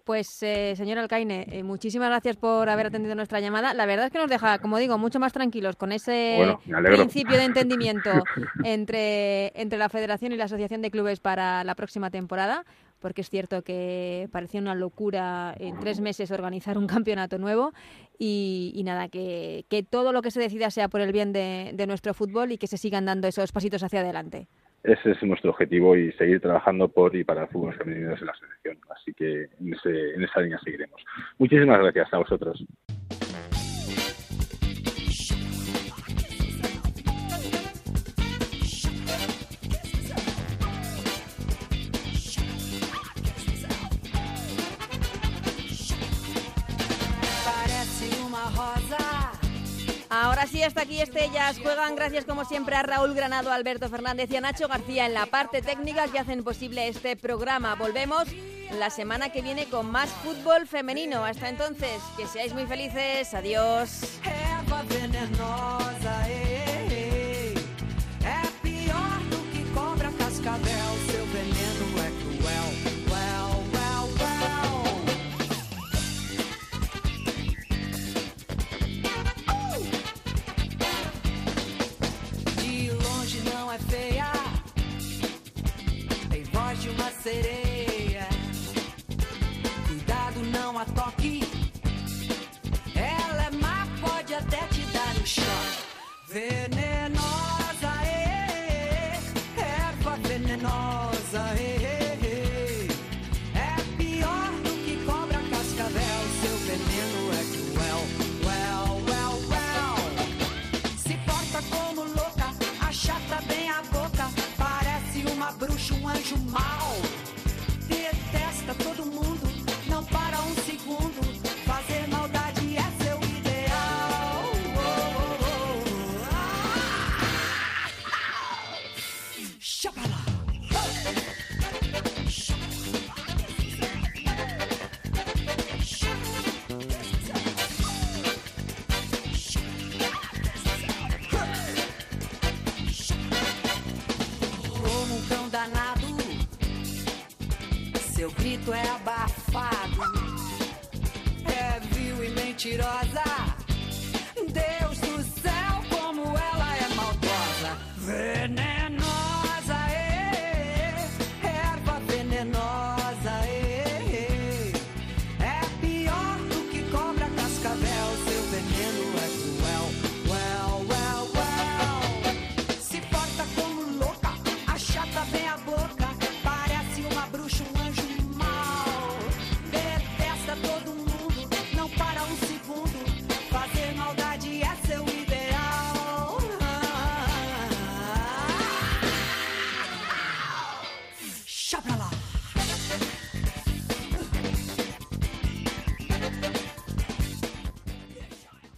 Pues, eh, señor Alcaine, eh, muchísimas gracias por haber atendido nuestra llamada. La verdad es que nos deja, como digo, mucho más tranquilos con ese principio de entendimiento entre, entre la Federación y la Asociación de Clubes para la próxima temporada porque es cierto que parecía una locura en tres meses organizar un campeonato nuevo y, nada, que, todo lo que se decida sea por el bien de, nuestro fútbol y que se sigan dando esos pasitos hacia adelante. Ese es nuestro objetivo y seguir trabajando por y para el fútbol femenino en la selección. Así que en, en esa línea seguiremos. Muchísimas gracias a vosotros. Ahora sí, hasta aquí Estellas. Juegan gracias como siempre a Raúl Granado, Alberto Fernández y a Nacho García en la parte técnica que hacen posible este programa. Volvemos la semana que viene con más fútbol femenino. Hasta entonces, que seáis muy felices. Adiós.